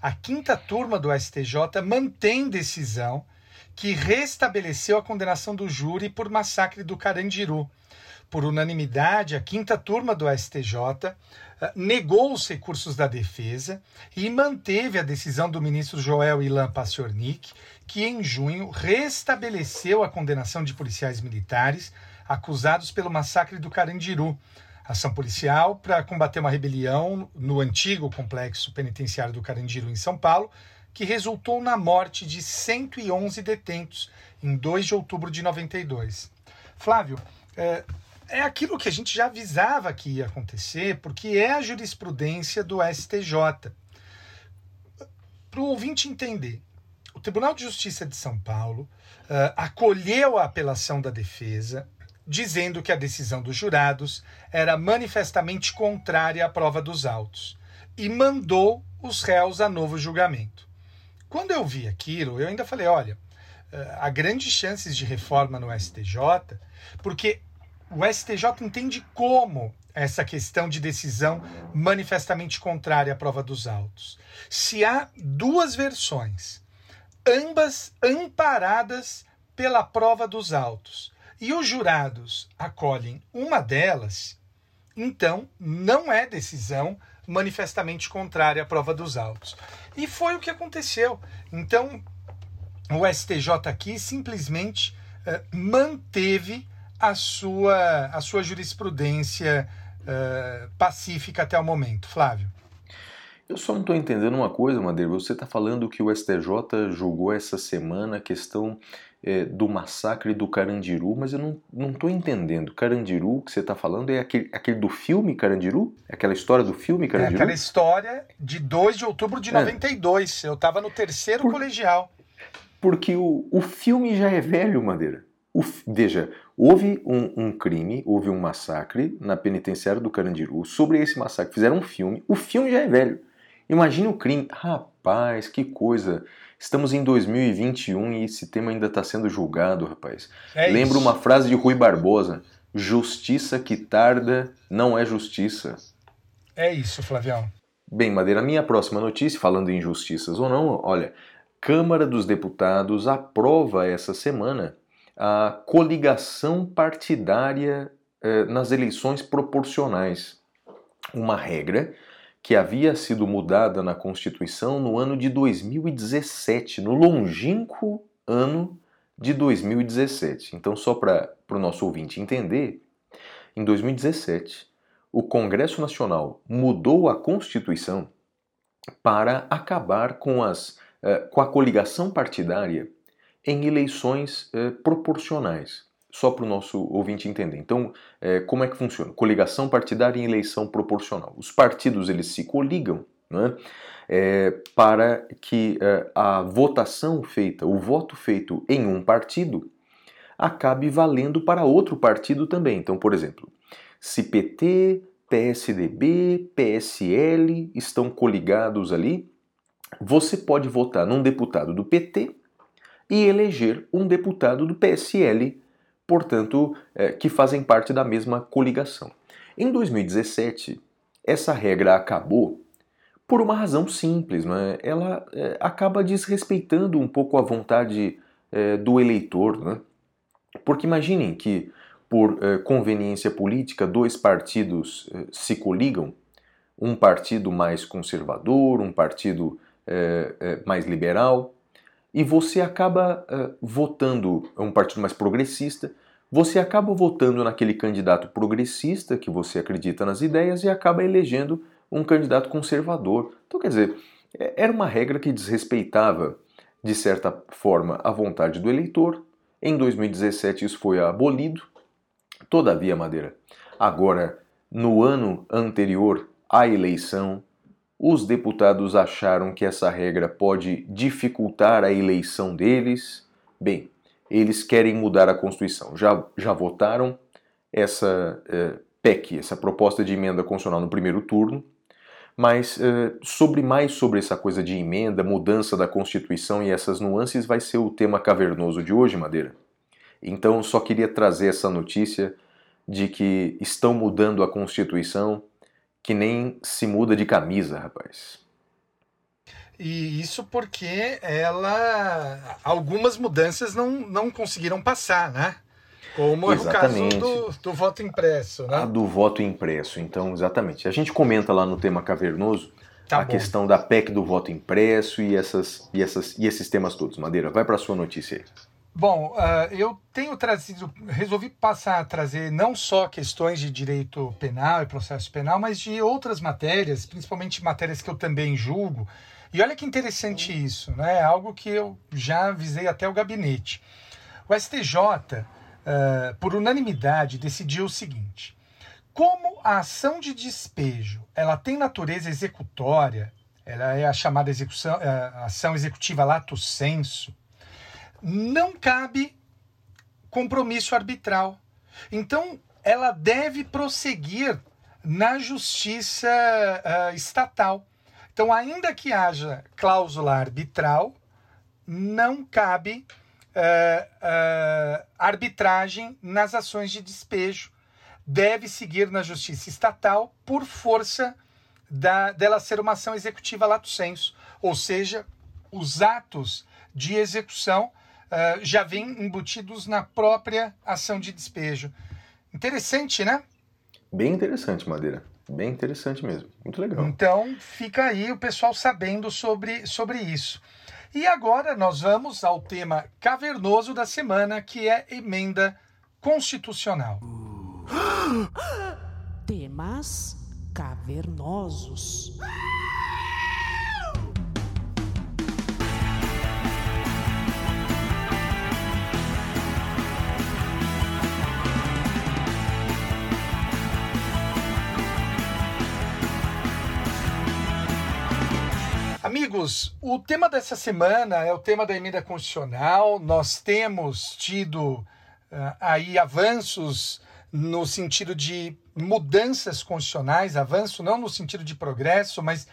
A quinta turma do STJ mantém decisão que restabeleceu a condenação do júri por massacre do Carandiru, Por unanimidade, a quinta turma do STJ eh, negou os recursos da defesa e manteve a decisão do ministro Joel Ilan Paciornik, que em junho restabeleceu a condenação de policiais militares acusados pelo massacre do Carandiru, ação policial para combater uma rebelião no antigo complexo penitenciário do Carandiru, em São Paulo, que resultou na morte de 111 detentos em 2 de outubro de 92. Flávio, é, é aquilo que a gente já avisava que ia acontecer, porque é a jurisprudência do STJ. Para o ouvinte entender, o Tribunal de Justiça de São Paulo uh, acolheu a apelação da defesa, dizendo que a decisão dos jurados era manifestamente contrária à prova dos autos, e mandou os réus a novo julgamento. Quando eu vi aquilo, eu ainda falei: olha, uh, há grandes chances de reforma no STJ, porque o STJ entende como essa questão de decisão manifestamente contrária à prova dos autos. Se há duas versões, ambas amparadas pela prova dos autos, e os jurados acolhem uma delas, então não é decisão manifestamente contrária à prova dos autos. E foi o que aconteceu. Então, o STJ aqui simplesmente uh, manteve a sua, a sua jurisprudência uh, pacífica até o momento. Flávio. Eu só não estou entendendo uma coisa, Madeira. Você está falando que o STJ julgou essa semana a questão é, do massacre do Carandiru, mas eu não estou entendendo. Carandiru que você está falando é aquele, aquele do filme Carandiru? É aquela história do filme Carandiru? É aquela história de 2 de outubro de é. 92. Eu estava no terceiro Por... colegial. Porque o, o filme já é velho, Madeira. O, veja, houve um, um, crime, houve um massacre na penitenciária do Carandiru. Sobre esse massacre fizeram um filme. O filme já é velho. Imagine o crime. Rapaz, que coisa. Estamos em 2021 e esse tema ainda está sendo julgado, rapaz. É Lembro uma frase de Rui Barbosa: Justiça que tarda não é justiça. É isso, Flavião. Bem, Madeira, minha próxima notícia, falando em injustiças ou não, olha, Câmara dos Deputados aprova essa semana a coligação partidária eh, nas eleições proporcionais. Uma regra que havia sido mudada na Constituição no ano de 2017, no longínquo ano de 2017. Então, só para o nosso ouvinte entender, em 2017, o Congresso Nacional mudou a Constituição para acabar com, as, eh, com a coligação partidária em eleições eh, proporcionais só para o nosso ouvinte entender. Então, é, como é que funciona? Coligação partidária em eleição proporcional. Os partidos eles se coligam né, é, para que a votação feita, o voto feito em um partido, acabe valendo para outro partido também. Então, por exemplo, se PT, PSDB, PSL estão coligados ali, você pode votar num deputado do PT e eleger um deputado do PSL portanto, é, que fazem parte da mesma coligação. Em 2017, essa regra acabou por uma razão simples, né? ela é, acaba desrespeitando um pouco a vontade é, do eleitor. Né? Porque imaginem que, por é, conveniência política, dois partidos é, se coligam, um partido mais conservador, um partido é, mais liberal, e você acaba uh, votando um partido mais progressista, você acaba votando naquele candidato progressista que você acredita nas ideias e acaba elegendo um candidato conservador. Então, quer dizer, é, era uma regra que desrespeitava, de certa forma, a vontade do eleitor. Em 2017 isso foi abolido. Todavia, Madeira, agora, no ano anterior à eleição, os deputados acharam que essa regra pode dificultar a eleição deles. Bem, eles querem mudar a Constituição. Já, já votaram essa é, PEC, essa proposta de emenda constitucional no primeiro turno, mas é, sobre mais sobre essa coisa de emenda, mudança da Constituição e essas nuances vai ser o tema cavernoso de hoje, Madeira. Então, só queria trazer essa notícia de que estão mudando a Constituição que nem se muda de camisa, rapaz. E isso porque ela algumas mudanças não, não conseguiram passar, né? Como exatamente. é o caso do, do voto impresso, né? A do voto impresso. Então, exatamente. A gente comenta lá no tema cavernoso Tá a bom. questão da PEC do voto impresso e, essas, e, essas, e esses temas todos. Madeira, vai para a sua notícia aí. Bom, ah, eu tenho trazido, resolvi passar a trazer não só questões de direito penal e processo penal, mas de outras matérias, principalmente matérias que eu também julgo. E olha que interessante isso, né? Algo que eu já avisei até o gabinete. O STJ, ah, por unanimidade, decidiu o seguinte: como a ação de despejo ela tem natureza executória, ela é a chamada execução, a ação executiva lato sensu, não cabe compromisso arbitral. Então, ela deve prosseguir na justiça ah, estatal. Então, ainda que haja cláusula arbitral, não cabe ah, ah, arbitragem nas ações de despejo. Deve seguir na justiça estatal por força da, dela ser uma ação executiva lato sensu, ou seja, os atos de execução ah, já vêm embutidos na própria ação de despejo. Interessante, né? Bem interessante, Madeira. Bem interessante mesmo. Muito legal. Então fica aí o pessoal sabendo sobre, sobre isso. E agora nós vamos ao tema cavernoso da semana, que é emenda constitucional. Temas cavernosos. Amigos, o tema dessa semana é o tema da emenda constitucional. Nós temos tido ah, aí avanços no sentido de mudanças constitucionais, avanço não no sentido de progresso, mas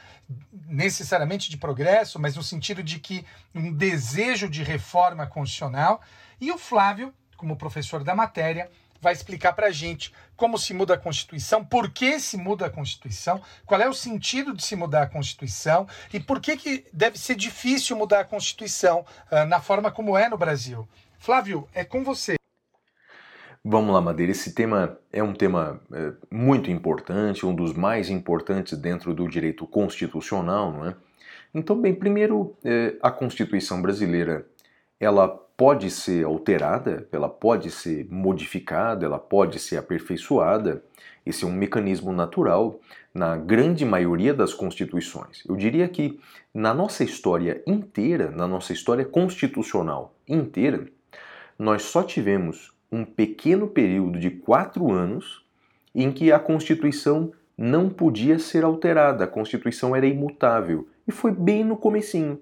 necessariamente de progresso, mas no sentido de que um desejo de reforma constitucional. E o Flávio, como professor da matéria, vai explicar para a gente como se muda a Constituição, por que se muda a Constituição, qual é o sentido de se mudar a Constituição e por que, que deve ser difícil mudar a Constituição ah, na forma como é no Brasil. Flávio, é com você. Vamos lá, Madeira. Esse tema é um tema é, muito importante, um dos mais importantes dentro do direito constitucional, não é? Então, bem, primeiro, é, a Constituição brasileira, ela pode ser alterada, ela pode ser modificada, ela pode ser aperfeiçoada. Esse é um mecanismo natural na grande maioria das constituições. Eu diria que na nossa história inteira, na nossa história constitucional inteira, nós só tivemos um pequeno período de quatro anos em que a Constituição não podia ser alterada, a Constituição era imutável. E foi bem no comecinho.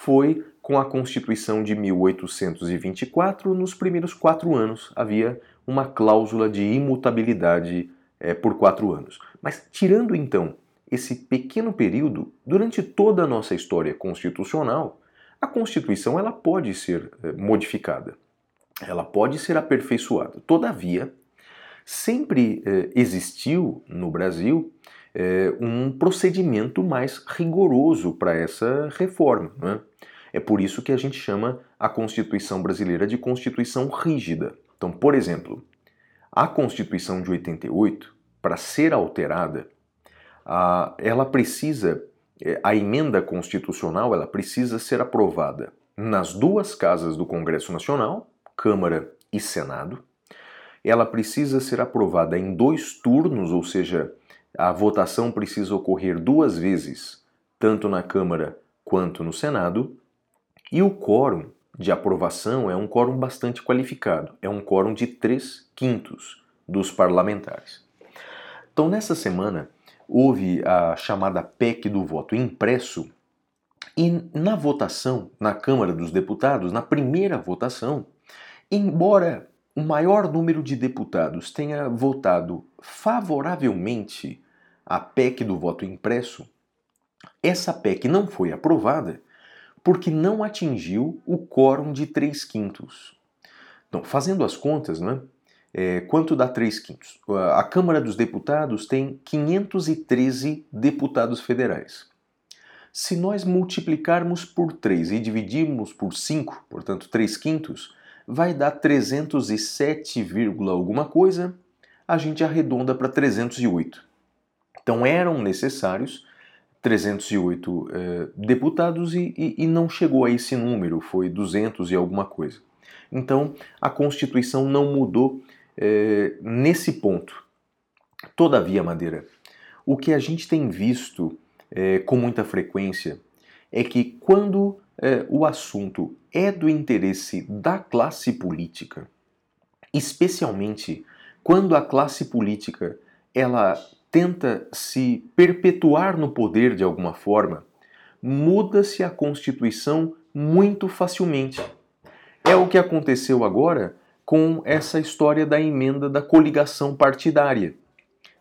Foi com a Constituição de 1824, nos primeiros quatro anos havia uma cláusula de imutabilidade é, por quatro anos. Mas tirando então esse pequeno período, durante toda a nossa história constitucional, a Constituição ela pode ser é, modificada ela pode ser aperfeiçoada. Todavia, sempre eh, existiu no Brasil eh, um procedimento mais rigoroso para essa reforma. Né? É por isso que a gente chama a Constituição brasileira de Constituição rígida. Então, por exemplo, a Constituição de 88, para ser alterada, a, ela precisa, eh, a emenda constitucional, ela precisa ser aprovada nas duas casas do Congresso Nacional, Câmara e Senado. Ela precisa ser aprovada em dois turnos, ou seja, a votação precisa ocorrer duas vezes, tanto na Câmara quanto no Senado. E o quórum de aprovação é um quórum bastante qualificado, é um quórum de três quintos dos parlamentares. Então, nessa semana, houve a chamada PEC do voto impresso, e na votação na Câmara dos Deputados, na primeira votação, Embora o maior número de deputados tenha votado favoravelmente à PEC do voto impresso, essa PEC não foi aprovada porque não atingiu o quórum de 3 quintos. Então, fazendo as contas, né, é, quanto dá 3 quintos? A Câmara dos Deputados tem 513 deputados federais. Se nós multiplicarmos por 3 e dividirmos por 5, portanto 3 quintos, vai dar 307, alguma coisa, a gente arredonda para 308. Então eram necessários 308 eh, deputados e, e, e não chegou a esse número, foi 200 e alguma coisa. Então a Constituição não mudou eh, nesse ponto. Todavia, Madeira, o que a gente tem visto eh, com muita frequência é que quando é, o assunto é do interesse da classe política, especialmente quando a classe política ela tenta se perpetuar no poder de alguma forma, muda-se a Constituição muito facilmente. É o que aconteceu agora com essa história da emenda da coligação partidária.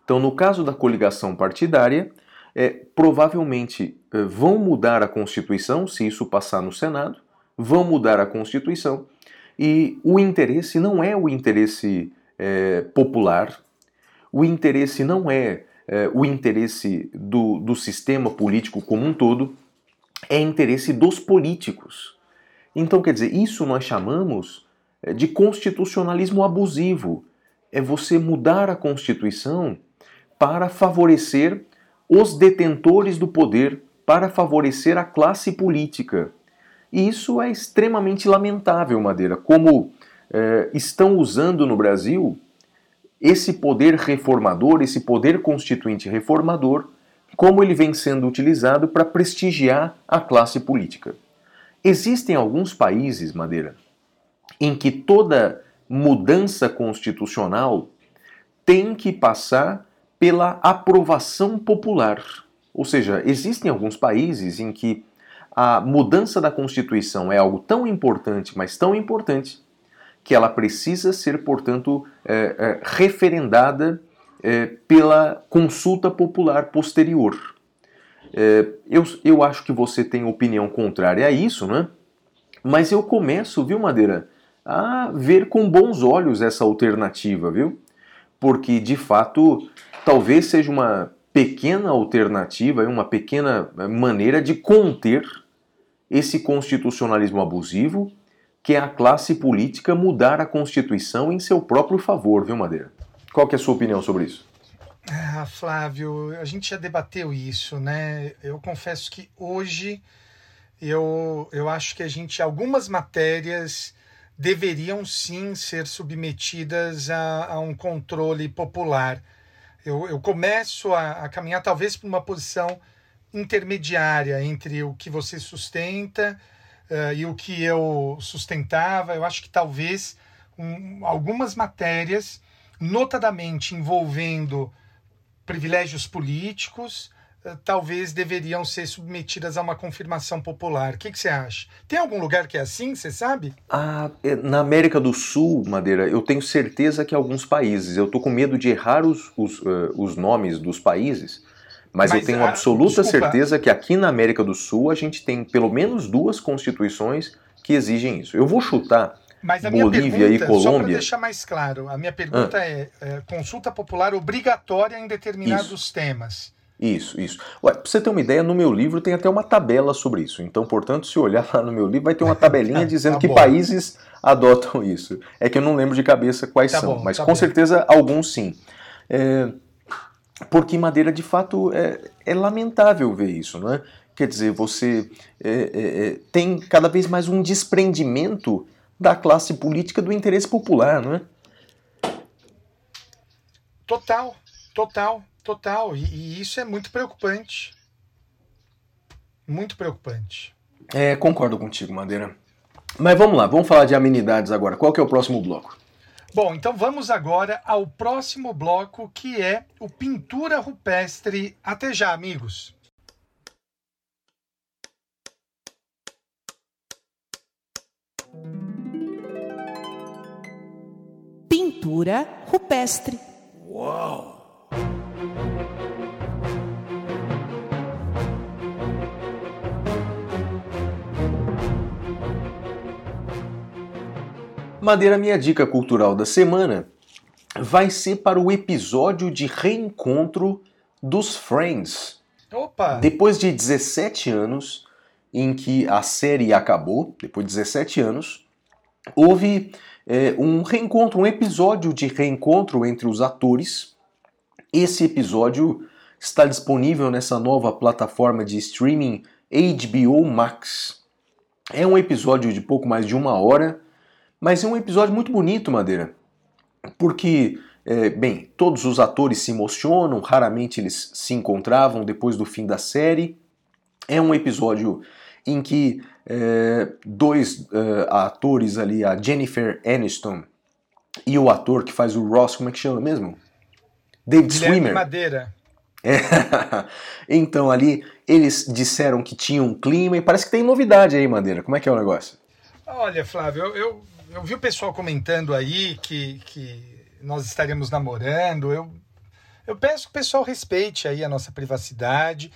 Então, no caso da coligação partidária, é, provavelmente é, vão mudar a Constituição, se isso passar no Senado, vão mudar a Constituição, e o interesse não é o interesse é, popular, o interesse não é, é o interesse do, do sistema político como um todo, é interesse dos políticos. Então, quer dizer, isso nós chamamos é, de constitucionalismo abusivo. É você mudar a Constituição para favorecer os detentores do poder para favorecer a classe política. E isso é extremamente lamentável, Madeira, como é, estão usando no Brasil esse poder reformador, esse poder constituinte reformador, como ele vem sendo utilizado para prestigiar a classe política. Existem alguns países, Madeira, em que toda mudança constitucional tem que passar pela aprovação popular. Ou seja, existem alguns países em que a mudança da Constituição é algo tão importante, mas tão importante, que ela precisa ser, portanto, é, é, referendada é, pela consulta popular posterior. É, eu, eu acho que você tem opinião contrária a isso, né? Mas eu começo, viu, Madeira, a ver com bons olhos essa alternativa, viu? Porque, de fato, talvez seja uma pequena alternativa, uma pequena eh, maneira de conter esse constitucionalismo abusivo, que é a classe política mudar a Constituição em seu próprio favor, viu, Madeira? Qual que é a sua opinião sobre isso? Ah, Flávio, a gente já debateu isso, né? Eu confesso que hoje eu, eu acho que a gente, algumas matérias deveriam sim ser submetidas a, a um controle popular eu, eu começo a, a caminhar talvez para uma posição intermediária entre o que você sustenta uh, e o que eu sustentava. Eu acho que talvez um, algumas matérias, notadamente envolvendo privilégios políticos, talvez deveriam ser submetidas a uma confirmação popular. O que, que, você acha? Tem algum lugar que é assim, você sabe? Ah, é, na América do Sul, Madeira, eu tenho certeza que alguns países. Eu tô com medo de errar os, os, uh, os nomes dos países, mas, mas eu tenho a, absoluta desculpa. certeza que aqui na América do Sul a gente tem pelo menos duas constituições que exigem isso. Eu vou chutar. Mas a Bolívia minha pergunta, e Colômbia. Só para deixar mais claro, a minha pergunta ah. é, é, consulta popular obrigatória em determinados isso. temas. Isso, isso. Ué, pra você ter uma ideia, no meu livro tem até uma tabela sobre isso. Então, portanto, se olhar lá no meu livro, vai ter uma tabelinha dizendo tá que países adotam isso. É que eu não lembro de cabeça quais tá são, bom, mas tá com bem. certeza alguns sim. É, porque Madeira, de fato, é, é, lamentável ver isso, não é? Quer dizer, você é, é, é, tem cada vez mais um desprendimento da classe política do interesse popular, não é? Total, total. Total, e, e isso é muito preocupante. Muito preocupante. É, concordo contigo, Madeira. Mas vamos lá, vamos falar de amenidades agora. Qual que é o próximo bloco? Bom, então vamos agora ao próximo bloco, que é o Pintura Rupestre. Até já, amigos! Pintura rupestre. Uau! Madeira, minha dica cultural da semana vai ser para o episódio de reencontro dos Friends. Opa! Depois de 17 anos em que a série acabou, depois de 17 anos, houve é, um reencontro, um episódio de reencontro entre os atores. Esse episódio está disponível nessa nova plataforma de streaming HBO Max. É um episódio de pouco mais de uma hora, mas é um episódio muito bonito, Madeira, porque, é, bem, todos os atores se emocionam, raramente eles se encontravam depois do fim da série. É um episódio em que é, dois é, atores ali, a Jennifer Aniston e o ator que faz o Ross, como é que chama mesmo? David Guilherme Swimmer. Madeira. É. então ali eles disseram que tinha um clima e parece que tem novidade aí, Madeira. Como é que é o negócio? Olha, Flávio, eu, eu, eu vi o pessoal comentando aí que, que nós estaríamos namorando. Eu, eu peço que o pessoal respeite aí a nossa privacidade.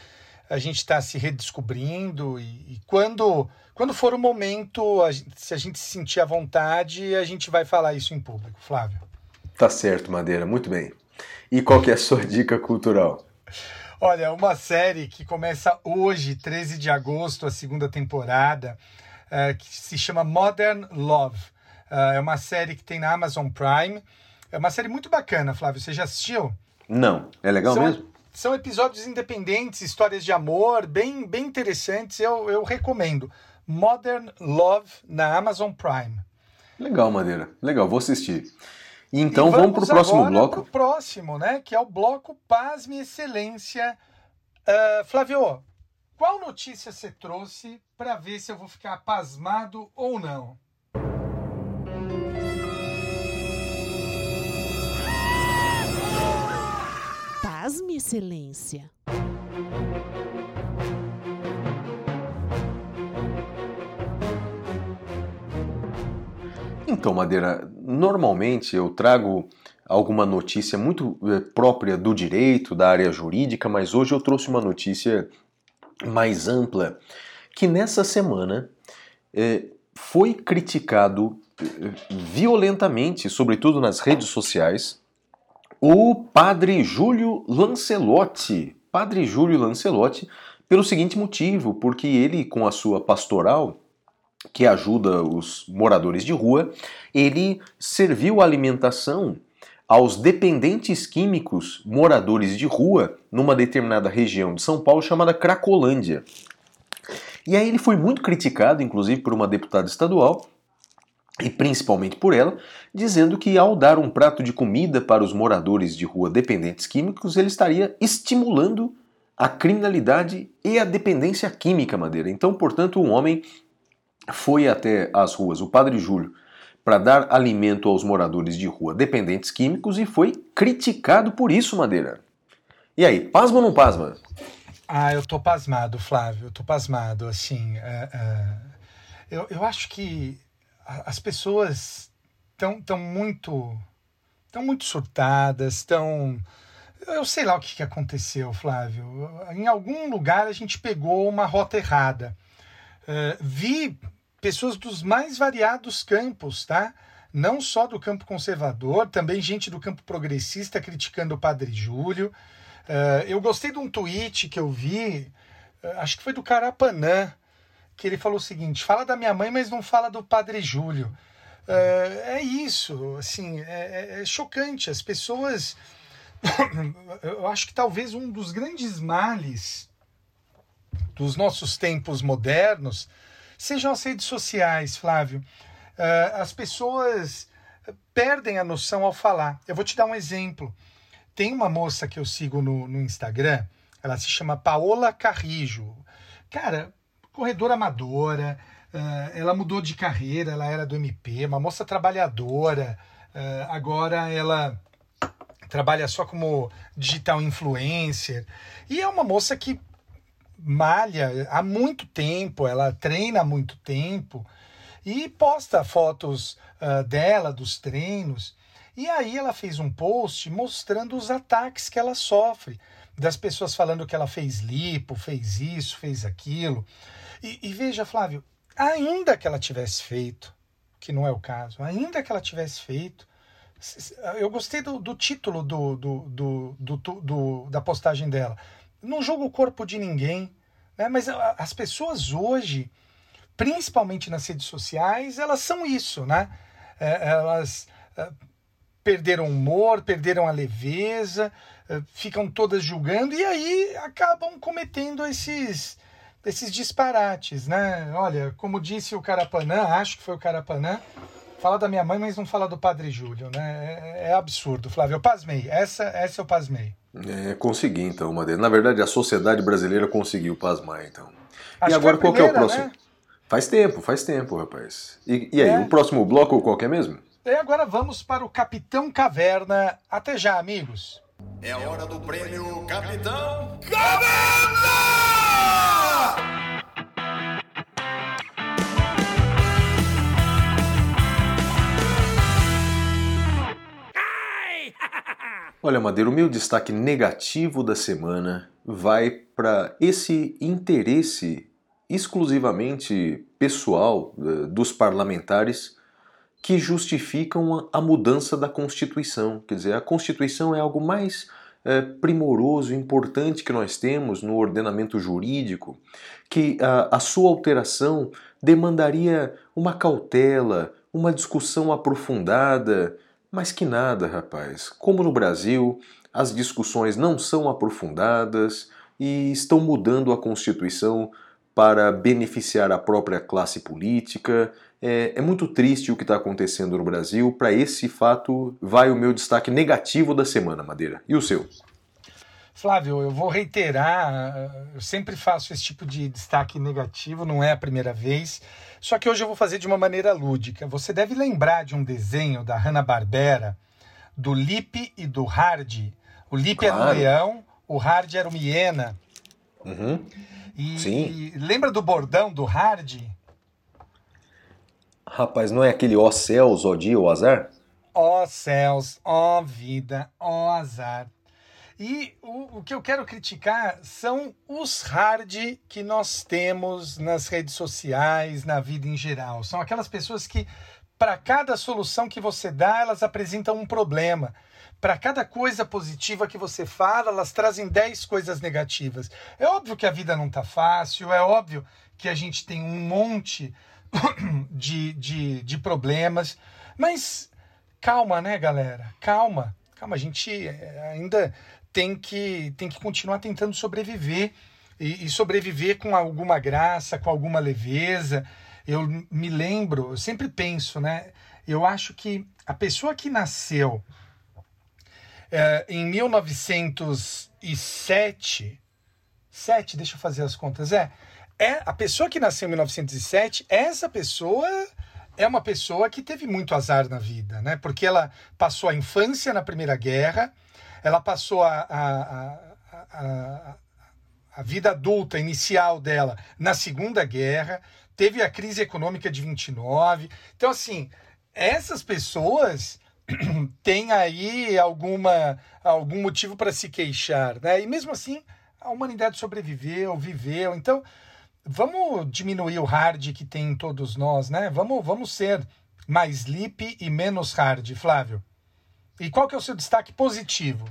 A gente está se redescobrindo e, e, quando, quando for o momento, a gente, se a gente se sentir à vontade, a gente vai falar isso em público, Flávio. Tá certo, Madeira, muito bem. E qual que é a sua dica cultural? Olha, uma série que começa hoje, 13 de agosto, a segunda temporada, uh, que se chama Modern Love. Uh, é uma série que tem na Amazon Prime. É uma série muito bacana, Flávio. Você já assistiu? Não. É legal são, mesmo? São episódios independentes, histórias de amor, bem, bem interessantes. Eu, eu recomendo. Modern Love na Amazon Prime. Legal, Madeira. Legal, vou assistir. Então e vamos para o próximo bloco. Pro próximo, né? Que é o bloco Pasme Excelência. Uh, Flávio, qual notícia você trouxe para ver se eu vou ficar pasmado ou não? Pasme Excelência. Então, Madeira, normalmente eu trago alguma notícia muito eh, própria do direito, da área jurídica, mas hoje eu trouxe uma notícia mais ampla que nessa semana eh, foi criticado eh, violentamente, sobretudo nas redes sociais, o padre Júlio Lancelotti. Padre Júlio Lancelotti, pelo seguinte motivo, porque ele, com a sua pastoral, que ajuda os moradores de rua, ele serviu alimentação aos dependentes químicos moradores de rua numa determinada região de São Paulo chamada Cracolândia. E aí ele foi muito criticado, inclusive por uma deputada estadual, e principalmente por ela, dizendo que ao dar um prato de comida para os moradores de rua dependentes químicos, ele estaria estimulando a criminalidade e a dependência química, Madeira. Então, portanto, um homem foi até as ruas, o Padre Júlio, para dar alimento aos moradores de rua dependentes químicos e foi criticado por isso, Madeira. E aí, pasma ou não pasma? Ah, eu tô pasmado, Flávio, eu tô pasmado, assim, uh, uh, eu, eu acho que as pessoas estão tão muito, tão muito surtadas, estão... Eu sei lá o que, que aconteceu, Flávio. Em algum lugar a gente pegou uma rota errada. Uh, vi pessoas dos mais variados campos, tá? Não só do campo conservador, também gente do campo progressista criticando o Padre Júlio. Uh, eu gostei de um tweet que eu vi, uh, acho que foi do Carapanã, que ele falou o seguinte: fala da minha mãe, mas não fala do Padre Júlio. Uh, é isso, assim, é, é, é chocante. As pessoas. eu acho que talvez um dos grandes males dos nossos tempos modernos sejam as redes sociais, Flávio. Uh, as pessoas perdem a noção ao falar. Eu vou te dar um exemplo. Tem uma moça que eu sigo no, no Instagram, ela se chama Paola Carrijo. Cara, corredora amadora, uh, ela mudou de carreira, ela era do MP, uma moça trabalhadora, uh, agora ela trabalha só como digital influencer. E é uma moça que malha há muito tempo, ela treina há muito tempo e posta fotos uh, dela, dos treinos. E aí ela fez um post mostrando os ataques que ela sofre, das pessoas falando que ela fez lipo, fez isso, fez aquilo. E, e veja, Flávio, ainda que ela tivesse feito, que não é o caso, ainda que ela tivesse feito, eu gostei do, do título do, do, do, do, da postagem dela não julgo o corpo de ninguém, né? mas as pessoas hoje principalmente nas redes sociais, elas são isso, né? É, elas é, perderam o humor, perderam a leveza, é, ficam todas julgando e aí acabam cometendo esses esses disparates, né? Olha, como disse o Carapanã, acho que foi o Carapanã, fala da minha mãe, mas não fala do Padre Júlio, né? É, é absurdo, Flávio. Eu pasmei. Essa, essa eu pasmei. É, consegui então, Madeira. Na verdade, a sociedade brasileira conseguiu pasmar, então. Acho e agora qual que é o próximo? Né? Faz tempo, faz tempo, rapaz. E, e aí, é. o próximo bloco qual que é mesmo? E agora vamos para o Capitão Caverna. Até já, amigos. É a hora do prêmio Capitão Caverna! Olha, Madeira, o meu destaque negativo da semana vai para esse interesse exclusivamente pessoal eh, dos parlamentares que justificam a mudança da Constituição. Quer dizer, a Constituição é algo mais é, primoroso, importante que nós temos no ordenamento jurídico, que a, a sua alteração demandaria uma cautela, uma discussão aprofundada, mas que nada, rapaz. Como no Brasil, as discussões não são aprofundadas e estão mudando a Constituição para beneficiar a própria classe política. É, é muito triste o que está acontecendo no Brasil. Para esse fato, vai o meu destaque negativo da semana, Madeira. E o seu? Flávio, eu vou reiterar, eu sempre faço esse tipo de destaque negativo, não é a primeira vez, só que hoje eu vou fazer de uma maneira lúdica. Você deve lembrar de um desenho da Hanna-Barbera, do Lip e do Hard. O Lip claro. era o leão, o Hard era o hiena. Uhum. E, Sim. lembra do bordão do Hard? Rapaz, não é aquele ó céus, ó dia, ó azar? Ó céus, ó vida, ó azar. E o, o que eu quero criticar são os hard que nós temos nas redes sociais, na vida em geral. São aquelas pessoas que, para cada solução que você dá, elas apresentam um problema. Para cada coisa positiva que você fala, elas trazem 10 coisas negativas. É óbvio que a vida não está fácil, é óbvio que a gente tem um monte de, de, de problemas, mas calma, né, galera? Calma. Calma, a gente eh, ainda tem que, tem que continuar tentando sobreviver e, e sobreviver com alguma graça, com alguma leveza. Eu me lembro, eu sempre penso, né? Eu acho que a pessoa que nasceu é, em 1907, 7, deixa eu fazer as contas, é, é a pessoa que nasceu em 1907, essa pessoa é uma pessoa que teve muito azar na vida, né? Porque ela passou a infância na Primeira Guerra, ela passou a, a, a, a, vida adulta inicial dela na Segunda Guerra, teve a crise econômica de 29. Então, assim, essas pessoas têm aí alguma, algum motivo para se queixar, né? E mesmo assim, a humanidade sobreviveu, viveu. Então, vamos diminuir o hard que tem em todos nós, né? Vamos, vamos ser mais lip e menos hard, Flávio. E qual que é o seu destaque positivo?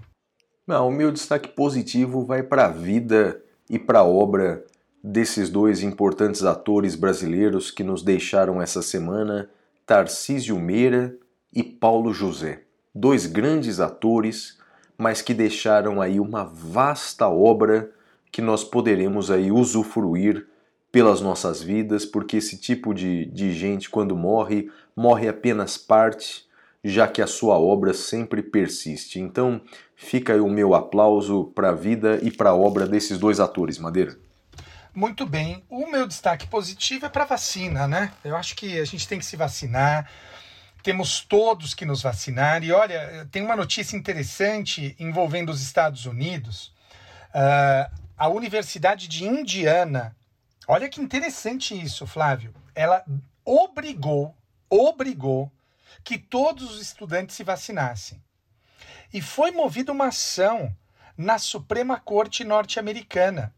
Não, o meu destaque positivo vai para a vida e para a obra desses dois importantes atores brasileiros que nos deixaram essa semana, Tarcísio Meira e Paulo José. Dois grandes atores, mas que deixaram aí uma vasta obra que nós poderemos aí usufruir pelas nossas vidas, porque esse tipo de, de gente, quando morre, morre apenas parte já que a sua obra sempre persiste. Então, fica aí o meu aplauso para a vida e para a obra desses dois atores, Madeira. Muito bem. O meu destaque positivo é para vacina, né? Eu acho que a gente tem que se vacinar. Temos todos que nos vacinar. E olha, tem uma notícia interessante envolvendo os Estados Unidos. Uh, a Universidade de Indiana, olha que interessante isso, Flávio. Ela obrigou, obrigou que todos os estudantes se vacinassem. E foi movida uma ação na Suprema Corte norte-americana.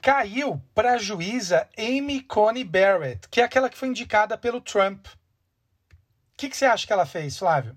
Caiu para a juíza Amy Coney Barrett, que é aquela que foi indicada pelo Trump. O que, que você acha que ela fez, Flávio?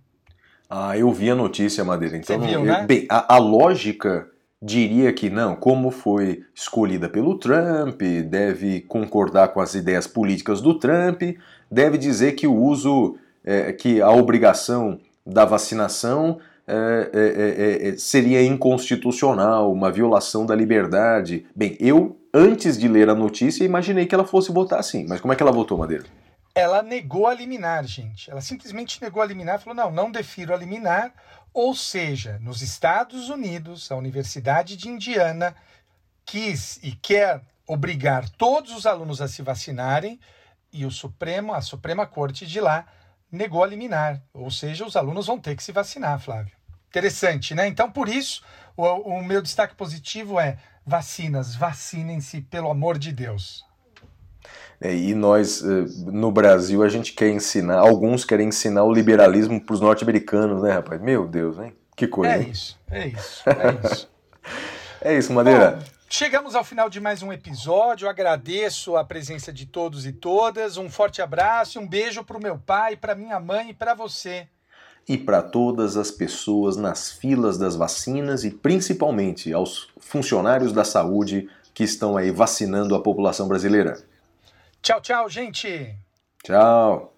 Ah, eu vi a notícia, Madeira. Então, Você viu, né? bem, a, a lógica diria que não, como foi escolhida pelo Trump, deve concordar com as ideias políticas do Trump, deve dizer que o uso, é, que a obrigação da vacinação é, é, é, é seria inconstitucional, uma violação da liberdade. Bem, eu, antes de ler a notícia, imaginei que ela fosse votar assim, mas como é que ela votou, Madeira? Ela negou a liminar, gente. Ela simplesmente negou a liminar, falou: não, não defiro a liminar. Ou seja, nos Estados Unidos, a Universidade de Indiana quis e quer obrigar todos os alunos a se vacinarem e o Supremo, a Suprema Corte de lá negou a liminar. Ou seja, os alunos vão ter que se vacinar, Flávio. Interessante, né? Então, por isso, o, o meu destaque positivo é vacinas, vacinem-se, pelo amor de Deus. É, e nós, eh, no Brasil, a gente quer ensinar, alguns querem ensinar o liberalismo para os norte-americanos, né, rapaz? Meu Deus, hein? Que coisa. É isso, é isso, é isso. é isso, Madeira. Bom, chegamos ao final de mais um episódio. Eu agradeço a presença de todos e todas. Um forte abraço, um beijo para o meu pai, para minha mãe e para você. E para todas as pessoas nas filas das vacinas e principalmente aos funcionários da saúde que estão aí vacinando a população brasileira. Tchau, tchau, gente. Tchau.